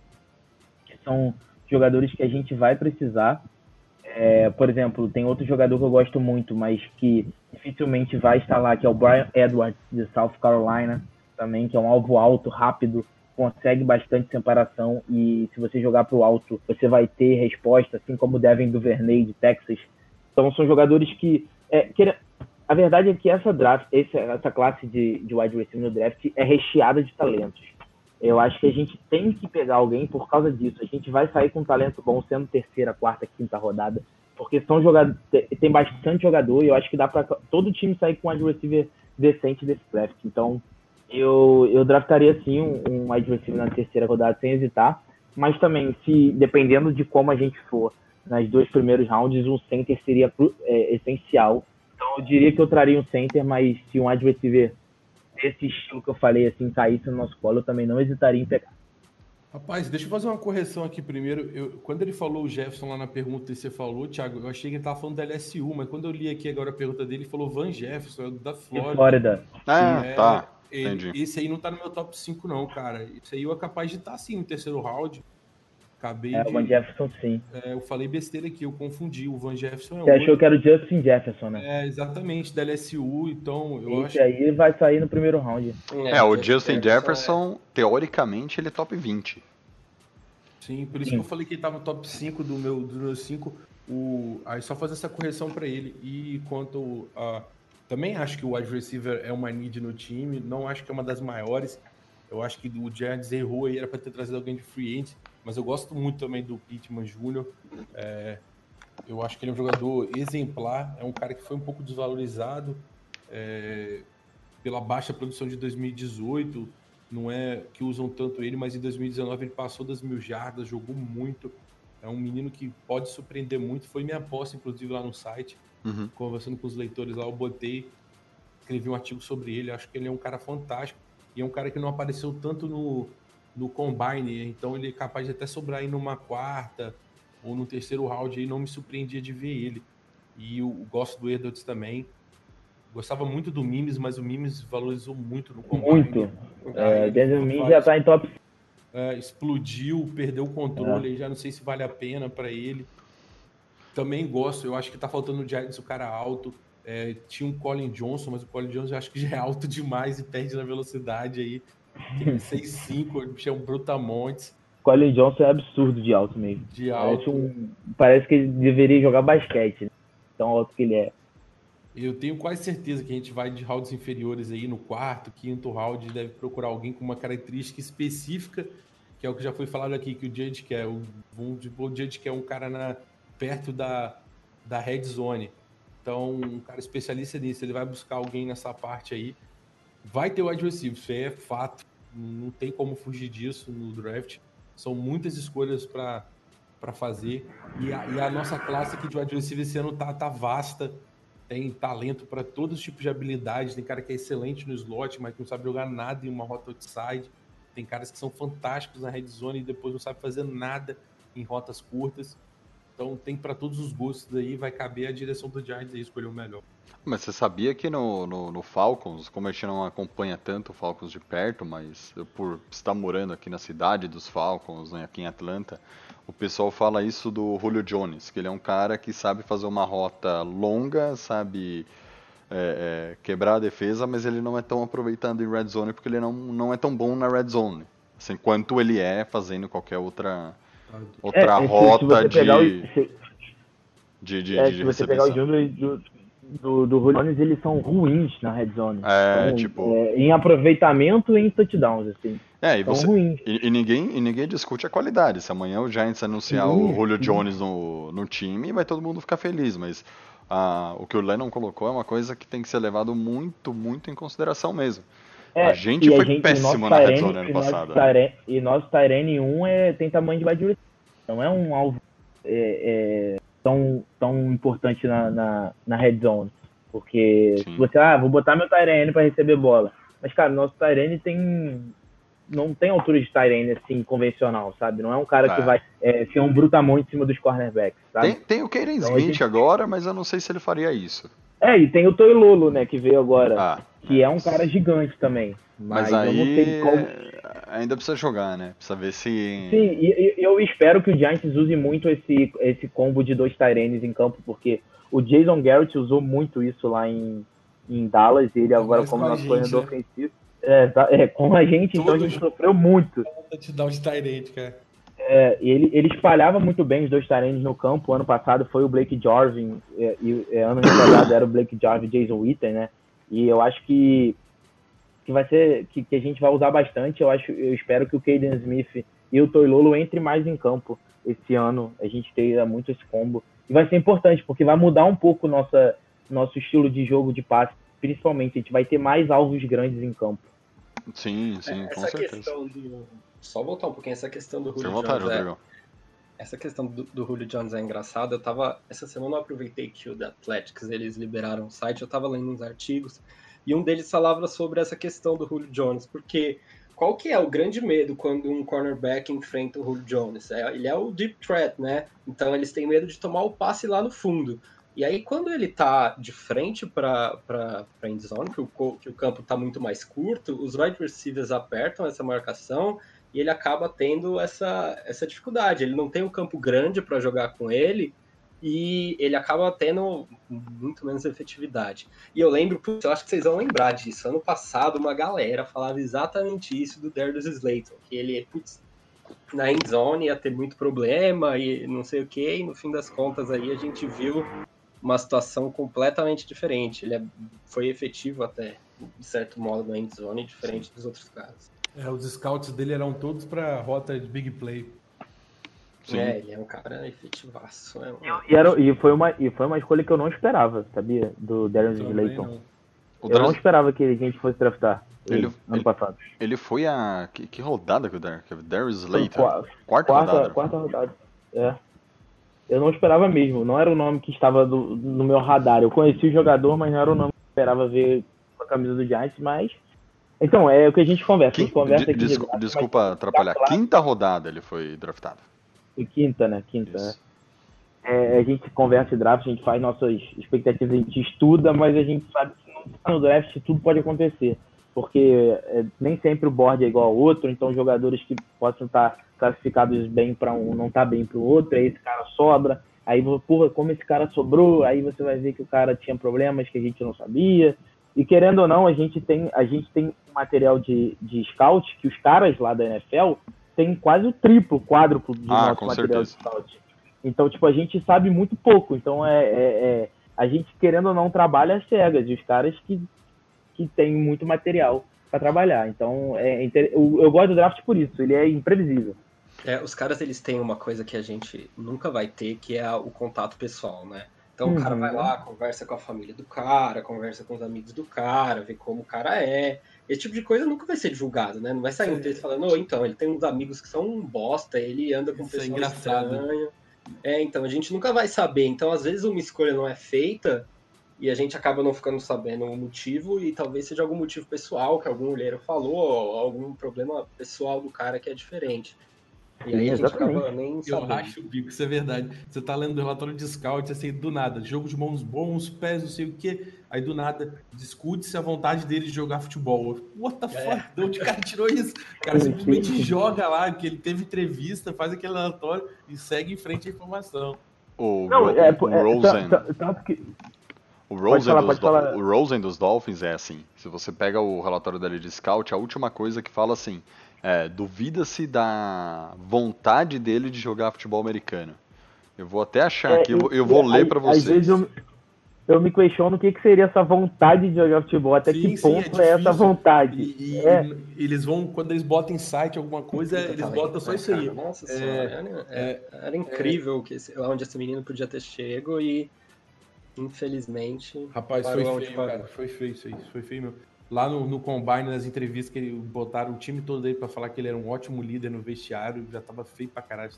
que são jogadores que a gente vai precisar. É, por exemplo, tem outro jogador que eu gosto muito, mas que dificilmente vai estar lá, que é o Brian Edwards, de South Carolina. também, que é um alvo alto, rápido, consegue bastante separação e se você jogar para o alto, você vai ter resposta, assim como o Devin Duvernay de Texas. Então são jogadores que, é, que a verdade é que essa draft, essa, classe de, de wide receiver no draft é recheada de talentos. Eu acho que a gente tem que pegar alguém por causa disso. A gente vai sair com um talento bom sendo terceira, quarta, quinta rodada, porque são jogadores, tem bastante jogador e eu acho que dá para todo time sair com um wide receiver decente desse draft. Então, eu, eu draftaria sim um, um wide receiver na terceira rodada sem hesitar, mas também, se dependendo de como a gente for nas dois primeiros rounds, um center seria é, essencial. Eu diria que eu traria um center, mas se um wide receiver desse estilo que eu falei, assim, caísse no nosso colo, eu também não hesitaria em pegar. Rapaz, deixa eu fazer uma correção aqui primeiro. Eu, quando ele falou o Jefferson lá na pergunta e você falou, Thiago, eu achei que ele tava falando da LSU, mas quando eu li aqui agora a pergunta dele, ele falou Van Jefferson, é da Flórida. Flórida. Ah, É, tá. ele- Entendi. esse aí não tá no meu top 5, não, cara. Esse aí eu é capaz de estar sim no terceiro round. Acabei É, de. o Van Jefferson, sim. é, eu falei besteira aqui, eu confundi. O Van Jefferson é Você outro. achou que era o Justin Jefferson, né? É, exatamente, da LSU, então eu Esse acho. aí vai sair no primeiro round. É, o Justin Jefferson, teoricamente, ele é top 20. Sim, por isso Sim. que eu falei que ele tava no top 5 do meu, do meu 5. O... Aí só fazer essa correção pra ele. E quanto a. Também acho que o wide receiver é uma need no time. Não acho que é uma das maiores. Eu acho que o Giants errou aí, era pra ter trazido alguém de free agent. Mas eu gosto muito também do Pittman Jr. É, eu acho que ele é um jogador exemplar. É um cara que foi um pouco desvalorizado é, pela baixa produção de 2018 não é que usam tanto ele, mas em 2019 ele passou das mil jardas, jogou muito. É um menino que pode surpreender muito. Foi minha aposta, inclusive, lá no site. Uhum. Conversando com os leitores lá, eu botei, escrevi um artigo sobre ele. Acho que ele é um cara fantástico. E é um cara que não apareceu tanto no, no Combine. Então ele é capaz de até sobrar aí numa quarta ou no terceiro round aí. Não me surpreendia de ver ele. E eu gosto do Edwards também. Gostava muito do Mimes, mas o Mimes valorizou muito no Combine. Muito. É, Mims faz- já tá em top é, explodiu, perdeu o controle, aí já não sei se vale a pena para ele. Também gosto, eu acho que tá faltando no Giants o cara alto. É, tinha um Colin Johnson, mas o Colin Johnson eu acho que já é alto demais e perde na velocidade aí. Tem 6'5, o bicho é um Brutamontes Colin Johnson é absurdo de alto mesmo. de Parece, alto. um, parece que ele deveria jogar basquete. né? Tão alto que ele é. Eu tenho quase certeza que a gente vai de rounds inferiores aí no quarto, quinto round, deve procurar alguém com uma característica específica, que é o que já foi falado aqui, que o Judge quer. O, tipo, o Judge quer um cara na, perto da, da red zone. Então, um cara especialista nisso, ele vai buscar alguém nessa parte aí. Vai ter o wide receiver, isso é fato. Não tem como fugir disso no draft. São muitas escolhas para fazer. E a, e a nossa classe aqui de wide receiver esse ano tá, tá vasta tem talento para todos os tipos de habilidades. Tem cara que é excelente no slot, mas que não sabe jogar nada em uma rota outside. Tem caras que são fantásticos na red zone e depois não sabe fazer nada em rotas curtas. Então tem para todos os gostos aí, vai caber a direção do Giants aí escolher o melhor. Mas você sabia que no, no, no Falcons, como a gente não acompanha tanto o Falcons de perto, mas por estar morando aqui na cidade dos Falcons, né, aqui em Atlanta, o pessoal fala isso do Julio Jones, que ele é um cara que sabe fazer uma rota longa, sabe é, é, quebrar a defesa, mas ele não é tão aproveitado em red zone porque ele não, não é tão bom na red zone, assim, quanto ele é fazendo qualquer outra, outra É, se- se rota de, o- se- de, de, É, de se você pegar os números do, do, do Julio Jones, eles são ruins na red zone. É, São, tipo- é, em aproveitamento e em touchdowns, assim. É, e você. E, e ninguém, e ninguém discute a qualidade. Se amanhã o Giants anunciar Sim, o Julio sim. Jones no, no time, vai todo mundo ficar feliz. Mas ah, o que o Lennon colocou é uma coisa que tem que ser levado muito, muito em consideração mesmo. É, A gente foi gente- péssimo na red zone ano e passado, Tyrene- E nosso Tyrene 1 é, tem tamanho de receiver. Não é um alvo é, é, tão, tão importante na, na, na red zone. Porque Sim. se você, ah, vou botar meu Tyrene para receber bola. Mas, cara, nosso Tyrene tem. Não tem altura de Tyrene assim, convencional, sabe? Não é um cara que É. vai é, ser um brutamonte em cima dos cornerbacks, sabe? Tem, tem o Kaden Então, a Smith gente- agora, mas eu não sei se ele faria isso. É, e tem o Toilolo, né, que veio agora. Ah, que é um cara gigante também. mas, Mas, eu não aí sei como. é, ainda precisa jogar, né? Precisa ver se. Sim, e, e eu espero que o Giants use muito esse, esse combo de dois Tyrenes em campo, porque o Jason Garrett usou muito isso lá em, em Dallas, ele agora mais como nosso corredor né? ofensivo. É, é, com a gente, então a Todos- gente sofreu muito. Touchdown de Tyrant, cara. É, ele, ele espalhava muito bem os dois tarendes no campo. Ano passado foi o Blake Jarvin, é, e é, ano retrasado era o Blake Jarvin e Jason Witten, né? E eu acho que, que vai ser que, que a gente vai usar bastante. Eu acho, eu espero que o Caden Smith e o Toilolo entrem mais em campo esse ano. A gente tenha muito esse combo. E vai ser importante, porque vai mudar um pouco nossa, nosso estilo de jogo de passe. Principalmente, a gente vai ter mais alvos grandes em campo. Sim, sim, com essa certeza. Só voltar um pouquinho, essa questão do Julio vontade, Jones. É, essa questão do, do Julio Jones é engraçada. Eu tava. Essa semana eu aproveitei que o The Athletics eles liberaram o site, eu tava lendo uns artigos, e um deles falava sobre essa questão do Julio Jones, porque qual que é o grande medo quando um cornerback enfrenta o Julio Jones? É, ele é o deep threat, né? Então eles têm medo de tomar o passe lá no fundo. E aí, quando ele tá de frente para a endzone, que o, que o campo tá muito mais curto, os wide receivers apertam essa marcação e ele acaba tendo essa, essa dificuldade. Ele não tem um campo grande para jogar com ele e ele acaba tendo muito menos efetividade. E eu lembro, eu acho que vocês vão lembrar disso. Ano passado, uma galera falava exatamente isso do Darius Slayton, que ele, putz, na endzone ia ter muito problema e não sei o que, e no fim das contas aí a gente viu uma situação completamente diferente. Ele é- foi efetivo até, de certo modo, na endzone, diferente dos outros casos. É, os scouts dele eram todos pra rota de big play. Sim. É, ele é um cara efetivaço. É um... E, era, e, foi uma, e foi uma escolha que eu não esperava, sabia? Do Também Slayton. não. Eu não Darius- esperava que a gente fosse draftar ele, Ele- ano ele- passado. ele foi a. Que, que rodada que o Dar- que o Darius Slayton? Qua- Quarta, quarta, rodada. quarta rodada. É. Eu não esperava mesmo. Não era o nome que estava do- no meu radar. Eu conheci o jogador, mas não era o nome que eu esperava ver com a camisa do Giants, mas. Então, é o que a gente conversa. A Quin- gente conversa aqui de draft, desculpa atrapalhar. claro. Quinta rodada ele foi draftado. mas- Quinta, né? Quinta, né? É, a gente conversa de draft, a gente faz nossas expectativas, a gente estuda, mas a gente sabe que não tá no draft tudo pode acontecer. Porque é, nem sempre o board é igual ao outro, então jogadores que possam estar classificados bem para um não tá bem para o outro, aí esse cara sobra. Aí, porra, como esse cara sobrou, aí você vai ver que o cara tinha problemas que a gente não sabia. E querendo ou não, a gente tem, a gente tem material de, de scout que os caras lá da NFL têm quase o triplo, quádruplo de Ah, nosso com material certeza. de scout. Então, tipo, a gente sabe muito pouco. Então, é, é- é- a gente, querendo ou não, trabalha cegas. E os caras que, que têm muito material para trabalhar. Então, é, eu, eu gosto do draft por isso. Ele é imprevisível. É, os caras eles têm uma coisa que a gente nunca vai ter, que é o contato pessoal, né? Então o cara Uhum. vai lá, conversa com a família do cara, conversa com os amigos do cara, vê como o cara é. Esse tipo de coisa nunca vai ser divulgado, né? Não vai sair um texto falando, ô, então, ele tem uns amigos que são um bosta, ele anda com Isso é pessoas engraçado. estranhas. É, então, a gente nunca vai saber. Então, às vezes, uma escolha não é feita e a gente acaba não ficando sabendo o motivo e talvez seja algum motivo pessoal que algum olheiro falou, ou algum problema pessoal do cara que é diferente. E aí Sim, a gente exatamente. Eu acho o bico, isso é verdade. Você tá lendo o relatório de scout, assim, do nada, jogo de mãos bons, pés, não sei o quê. Aí do nada, discute-se a vontade dele de jogar futebol. What the É. fuck? De onde o cara tirou isso? O cara Sim, simplesmente sim. joga lá, que ele teve entrevista, faz aquele relatório e segue em frente a informação. O, Não, é, o é, Rosen. ta- ta- tanto que O Rosen, falar, dos, falar. o Rosen dos Dolphins é assim. Se você pega o relatório dele de scout, a última coisa que fala assim, é, duvida-se da vontade dele de jogar futebol americano. Eu vou até achar É, aqui, eu, vou- eu vou e- ler às- pra Às vocês. vezes eu, eu me questiono o que, que seria essa vontade de jogar futebol, até Sim, que sim, ponto é é, essa vontade. E, e É. eles vão, quando eles botam em site alguma coisa, eles botam só né, isso aí. cara? Nossa É, senhora, era, é- era incrível que esse- onde esse menino podia ter chego e infelizmente Rapaz, foi feio, cara. Foi feio isso aí. Foi feio mesmo. Lá no, no Combine, nas entrevistas que ele botaram o time todo dele pra falar que ele era um ótimo líder no vestiário, já tava feio pra caralho.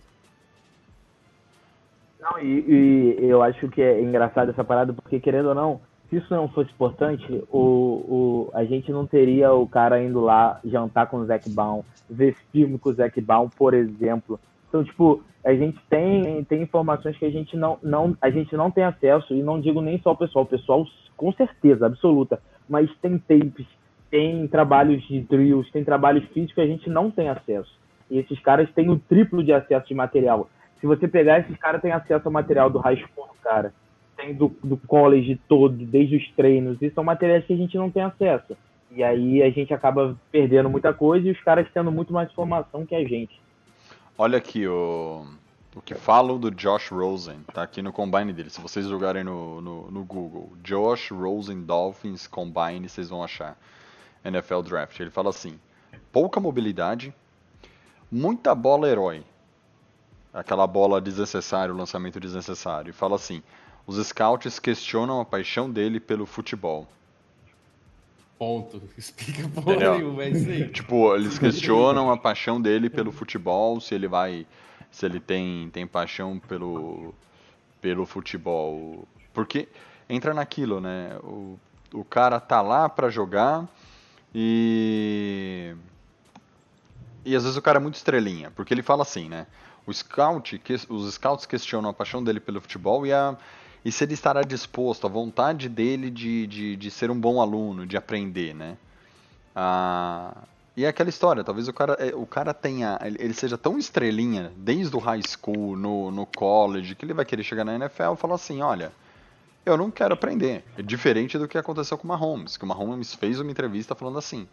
Não, e, e eu acho que é engraçado essa parada, porque querendo ou não, se isso não fosse importante, o, o, a gente não teria o cara indo lá jantar com o Zac Baum, ver filme com o Zac Baum, por exemplo. Então, tipo, a gente tem, tem informações que a gente não, não, a gente não tem acesso, e não digo nem só o pessoal, o pessoal com certeza, absoluta, mas tem tapes, tem trabalhos de drills, tem trabalhos físicos que a gente não tem acesso. E esses caras têm o triplo de acesso de material. Se você pegar, esses caras têm acesso ao material do high school, cara. Tem do, do college todo, desde os treinos. E são materiais que a gente não tem acesso. E aí a gente acaba perdendo muita coisa e os caras tendo muito mais informação que a gente. Olha aqui o, o que falam do Josh Rosen, tá aqui no combine dele. Se vocês jogarem no, no, no Google, Josh Rosen Dolphins Combine, vocês vão achar. NFL Draft. Ele fala assim: pouca mobilidade, muita bola herói. Aquela bola desnecessária, o lançamento desnecessário. E fala assim: os scouts questionam a paixão dele pelo futebol. Ponto. Explica porra Entendeu? nenhuma, é isso aí. Tipo, eles questionam a paixão dele pelo futebol, se ele vai. Se ele tem, tem paixão pelo, pelo futebol. Porque entra naquilo, né? O, o cara tá lá pra jogar e. E às vezes o cara é muito estrelinha, porque ele fala assim, né? O scout, que- os scouts questionam a paixão dele pelo futebol e, a, e se ele estará disposto, a vontade dele de, de, de ser um bom aluno, de aprender, né? Ah, e é aquela história, talvez o cara, é, o cara tenha, ele seja tão estrelinha desde o high school, no, no college, que ele vai querer chegar na NFL e falar assim, olha, eu não quero aprender. É diferente do que aconteceu com o Mahomes, que o Mahomes fez uma entrevista falando assim,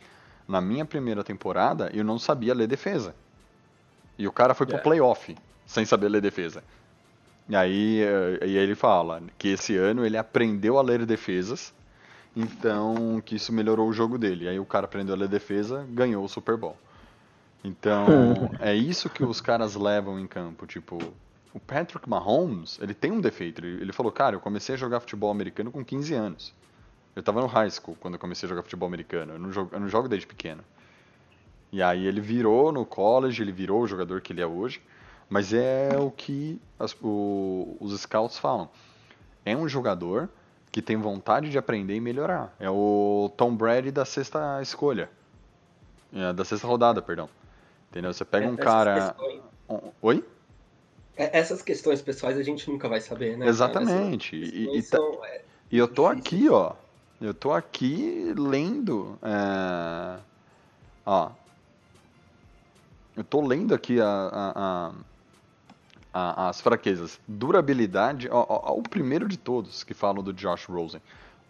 na minha primeira temporada eu não sabia ler defesa. E o cara foi pro É. playoff sem saber ler defesa. E aí, eh, e aí ele fala que esse ano ele aprendeu a ler defesas, então que isso melhorou o jogo dele. Aí o cara aprendeu a ler defesa, ganhou o Super Bowl. Então, é isso que os caras levam em campo, tipo, o Patrick Mahomes, ele tem um defeito. Ele, ele falou, cara, eu comecei a jogar futebol americano com 15 anos. Eu tava no high school quando eu comecei a jogar futebol americano. Eu não jogo, eu não jogo desde pequeno. E aí ele virou no college, ele virou o jogador que ele é hoje. Mas é o que as- o- os scouts falam. É um jogador que tem vontade de aprender e melhorar. É o Tom Brady da sexta escolha. É, da sexta rodada, perdão. Entendeu? Você pega um Essas cara. questões- Oi? é- Essas questões pessoais a gente nunca vai saber, né? Exatamente. E- e tá- são- é, E eu tô aqui, ó. Eu tô aqui lendo. é, Ó. Eu tô lendo aqui a, a- a- a- as fraquezas. Durabilidade. Ó, ó, o primeiro de todos que falam do Josh Rosen.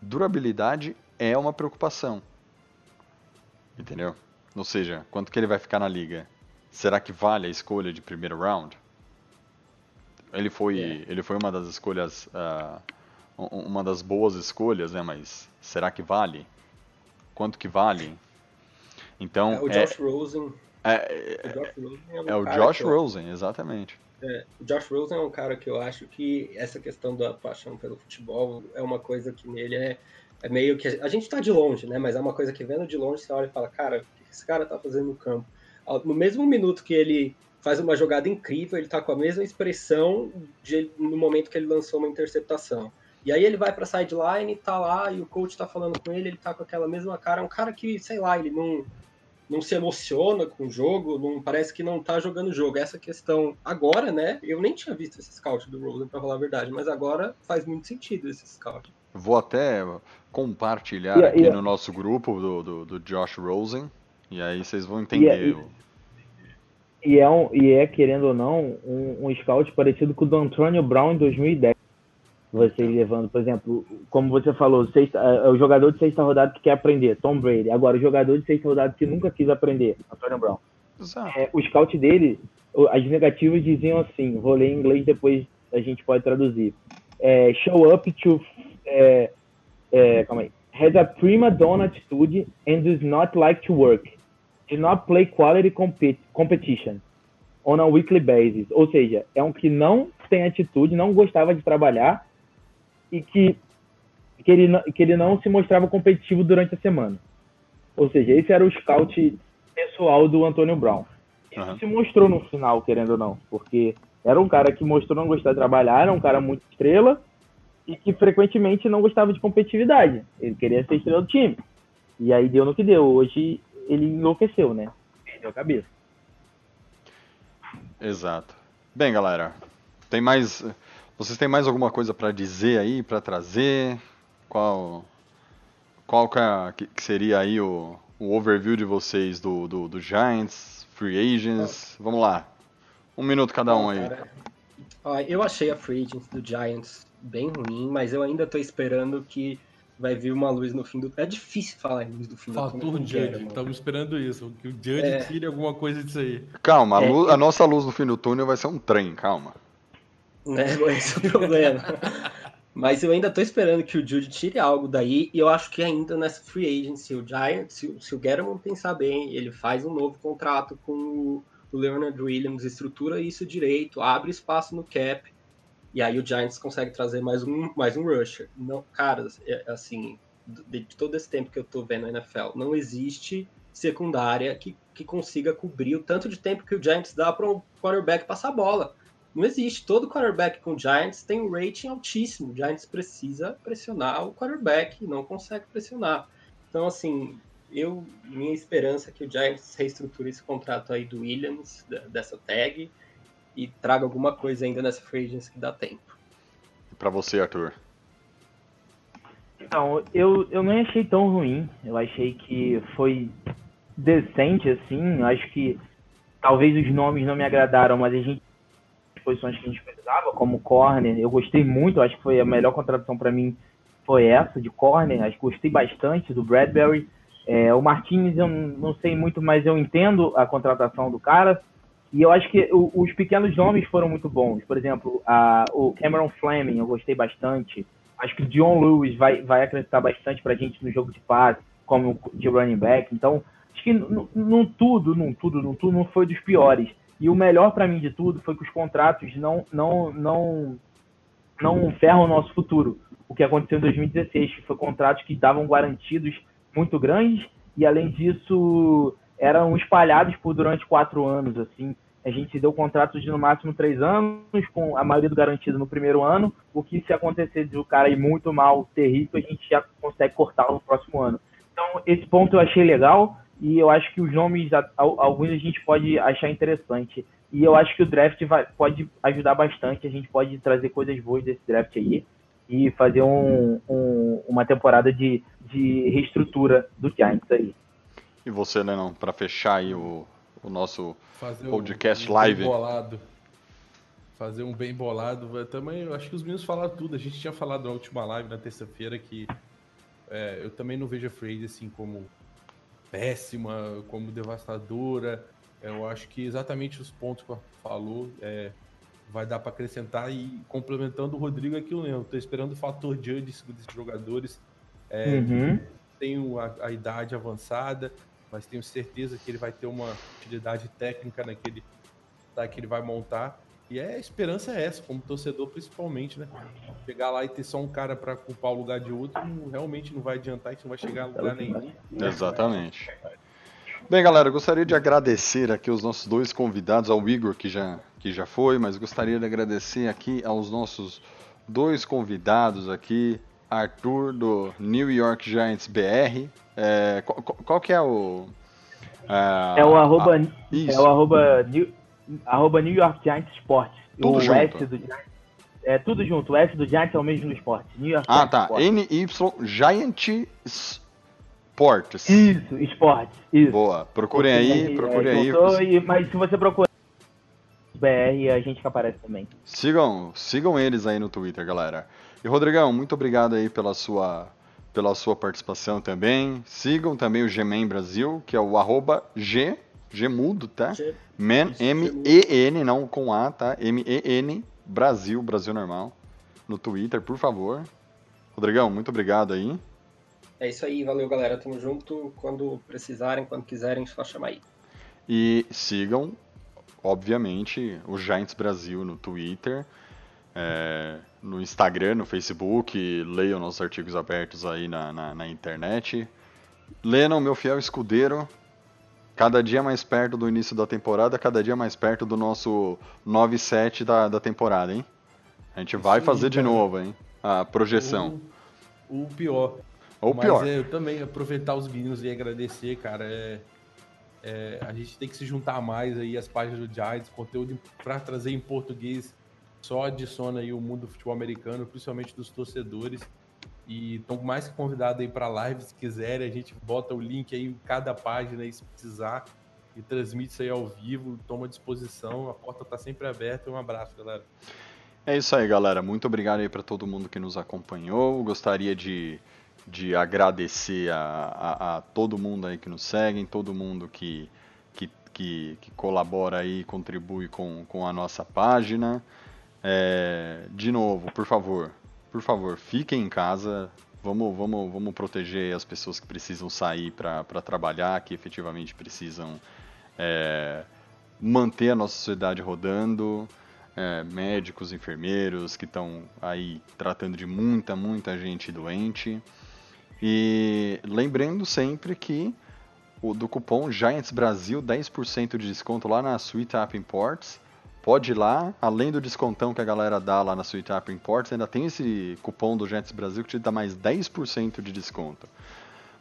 Durabilidade é uma preocupação. Entendeu? Ou seja, quanto que ele vai ficar na liga? Será que vale a escolha de primeiro round? Ele foi, ele foi uma das escolhas. ah, u- uma das boas escolhas, né? Mas será que vale? Quanto que vale? Então, é, o é, Josh Rosen. é, O Josh Rosen é, um é o Josh que eu- Rosen, exatamente. É, o Josh Rosen é um cara que eu acho que essa questão da paixão pelo futebol é uma coisa que nele é, é meio que. A gente tá de longe, né? Mas é uma coisa que vendo de longe você olha e fala, cara, o que esse cara tá fazendo no campo? No mesmo minuto que ele faz uma jogada incrível, ele tá com a mesma expressão de, no momento que ele lançou uma interceptação. E aí ele vai pra sideline, tá lá, e o coach tá falando com ele, ele tá com aquela mesma cara. É um cara que, sei lá, ele não, não se emociona com o jogo, não parece que não tá jogando o jogo. Essa questão agora, né? Eu nem tinha visto esse scout do Rosen, pra falar a verdade, mas agora faz muito sentido esse scout. Vou até compartilhar E- aqui e- no nosso grupo do, do, do Josh Rosen. E aí vocês vão entender. e- o- E é, um, e é querendo ou não, um, um scout parecido com o do Antônio Brown em 2010. Você levando, por exemplo, como você falou, sexta, é o jogador de sexta rodada que quer aprender, Tom Brady. Agora, o jogador de sexta rodada que nunca quis aprender, Antônio Brown. É, o scout dele, as negativas diziam assim, vou ler em inglês depois a gente pode traduzir. É, show up to, é, é, calma aí, has a prima donna attitude and does not like to work. Does not play quality compet competition on a weekly basis. Ou seja, é um que não tem atitude, não gostava de trabalhar e que, que, ele, não- que ele não se mostrava competitivo durante a semana. Ou seja, esse era o scout pessoal do Antônio Brown. Isso Aham. se mostrou no final, querendo ou não, porque era um cara que mostrou não gostar de trabalhar, era um cara muito estrela e que frequentemente não gostava de competitividade. Ele queria ser estrela do time. E aí deu no que deu. Hoje ele enlouqueceu, né? Perdeu a cabeça. Exato. Bem, galera, tem mais. Vocês têm mais alguma coisa para dizer aí, para trazer? Qual, qual que, é- que- seria aí o, o overview de vocês do, do, do Giants, Free Agents? Vamos lá. Um minuto cada um aí. Ó, eu achei a free agents do Giants bem ruim, mas eu ainda tô esperando que vai vir uma luz no fim do. É difícil falar em luz do fim do túnel. Judge, Guerrero. estamos esperando isso. Que o Judge É. tire alguma coisa disso aí. Calma, a, É, lu- é- a nossa luz no fim do túnel vai ser um trem, calma. Né? Esse é o problema. Mas eu ainda tô esperando que o Jude tire algo daí, e eu acho que ainda nessa free agency, o Giants, se, o- se o Guerrero pensar bem, ele faz um novo contrato com o, o Leonard Williams, estrutura isso direito, abre espaço no cap, e aí o Giants consegue trazer mais um, mais um rusher. Não, cara, é, assim, de, de todo esse tempo que eu tô vendo a NFL, não existe secundária que, que consiga cobrir o tanto de tempo que o Giants dá para um quarterback passar a bola. Não existe. Todo quarterback com Giants tem um rating altíssimo. O Giants precisa pressionar o quarterback e não consegue pressionar. Então, assim, eu minha esperança é que o Giants reestruture esse contrato aí do Williams, dessa tag, e traga alguma coisa ainda nessa free agency que dá tempo. E pra você, Arthur? Então, eu, eu não achei tão ruim. Eu achei que foi decente, assim. Eu acho que talvez os nomes não me agradaram, mas a gente posições que a gente precisava, como corner, eu gostei muito. Acho que foi a melhor contratação para mim foi essa de corner. Acho que gostei bastante do Bradbury. É, o Martinez eu não sei muito, mas eu entendo a contratação do cara. E eu acho que o- os pequenos nomes foram muito bons. Por exemplo, a, o Cameron Fleming, eu gostei bastante. Acho que o John Lewis vai, vai acrescentar bastante pra gente no jogo de passe, como de running back. Então, acho que não tudo, não tudo, não tudo, não foi dos piores. E o melhor pra mim de tudo foi que os contratos não, não, não, não ferram o nosso futuro. O que aconteceu em 2016, que foi contratos que davam garantidos muito grandes e, além disso, eram espalhados por durante quatro anos, assim. A gente deu contratos de no máximo três anos, com a maioria do garantido no primeiro ano, o que se acontecer de o cara ir muito mal, terrível, a gente já consegue cortá-lo no próximo ano. Então, esse ponto eu achei legal e eu acho que os nomes, alguns a gente pode achar interessante. E eu acho que o draft vai, pode ajudar bastante, a gente pode trazer coisas boas desse draft aí e fazer um, um- uma temporada de, de reestrutura do Giants aí. E você, Lennon, pra fechar aí o, o nosso Fazer Podcast um, um live. Bem bolado. Fazer um bem bolado. Também, eu acho que os meninos falaram tudo. A gente tinha falado na última live, na terça-feira, que é, eu também não vejo a Free assim como péssima, como devastadora. Eu acho que exatamente os pontos que falou é, vai dar para acrescentar e complementando o Rodrigo aqui, eu lembro. Tô esperando o fator judge desses jogadores. É, Uhum. tenho a, a idade avançada, mas tenho certeza que ele vai ter uma utilidade técnica naquele tá, que ele vai montar. E é, a esperança é essa, como torcedor principalmente, né? Chegar lá e ter só um cara para ocupar o lugar de outro, não- realmente não vai adiantar, isso não vai chegar a lugar nenhum. Exatamente. Bem, galera, eu gostaria de agradecer aqui os nossos dois convidados, ao Igor, que já, que já foi, mas gostaria de agradecer aqui aos nossos dois convidados aqui, Arthur, do New York Giants BR. É, qual, qual- que é o... É o arroba, isso. é o arroba New, arroba New York Giants Sports. Tudo o junto. S do Giants. É tudo junto. O S do Giants é o mesmo do esporte. New York Ah, Giants tá. Sports. NY Giant Sports. Isso, esportes. Isso. Boa. Procurem aí, É, procurem aí. juntou e- mas se você procurar BR, a gente que aparece também. Sigam, sigam eles aí no Twitter, galera. E Rodrigão, muito obrigado aí pela sua, pela sua participação também. Sigam também o Gmen Brasil, que é o arroba G, Gmudo, tá? G- Isso, M-E-N, não com A, tá? M-E-N, Brasil, Brasil normal. No Twitter, por favor. Rodrigão, muito obrigado aí. É isso aí, valeu galera, tamo junto. Quando precisarem, quando quiserem, só chamar aí. E sigam, obviamente, o Giants Brasil no Twitter, é, no Instagram, no Facebook, leiam nossos artigos abertos aí na, na, na internet. Lennon, meu fiel escudeiro, cada dia mais perto do início da temporada, cada dia mais perto do nosso 9-7 da, da temporada, hein? A gente vai Sim, fazer de novo, hein? A projeção. O, o pior. Ou Mas pior. é, eu também aproveitar os meninos e agradecer, cara. É, é, a gente tem que se juntar mais aí as páginas do Giants, conteúdo para trazer em português. Só adiciona aí o mundo do futebol americano, principalmente dos torcedores. E estão mais que convidados aí para live, se quiserem. A gente bota o link aí em cada página aí, se precisar. E transmite isso aí ao vivo. Toma à disposição. A porta tá sempre aberta. Um abraço, galera. É isso aí, galera. Muito obrigado aí para todo mundo que nos acompanhou. Gostaria de, de agradecer a, a, a todo mundo aí que nos segue, todo mundo que, que, que, que colabora aí, contribui com, com a nossa página. É, de novo, por favor, por favor, fiquem em casa. Vamos, vamos, vamos proteger as pessoas que precisam sair para trabalhar, que efetivamente precisam é, manter a nossa sociedade rodando. É, médicos, enfermeiros que estão aí tratando de muita, muita gente doente. E lembrando sempre que o do cupom Giants Brasil 10% de desconto lá na Sweet App Imports. Pode ir lá, além do descontão que a galera dá lá na Sweet App Imports, ainda tem esse cupom do Giants Brasil que te dá mais 10% de desconto.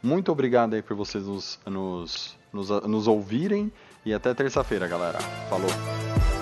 Muito obrigado aí por vocês nos, nos, nos, nos ouvirem e até terça-feira, galera. Falou!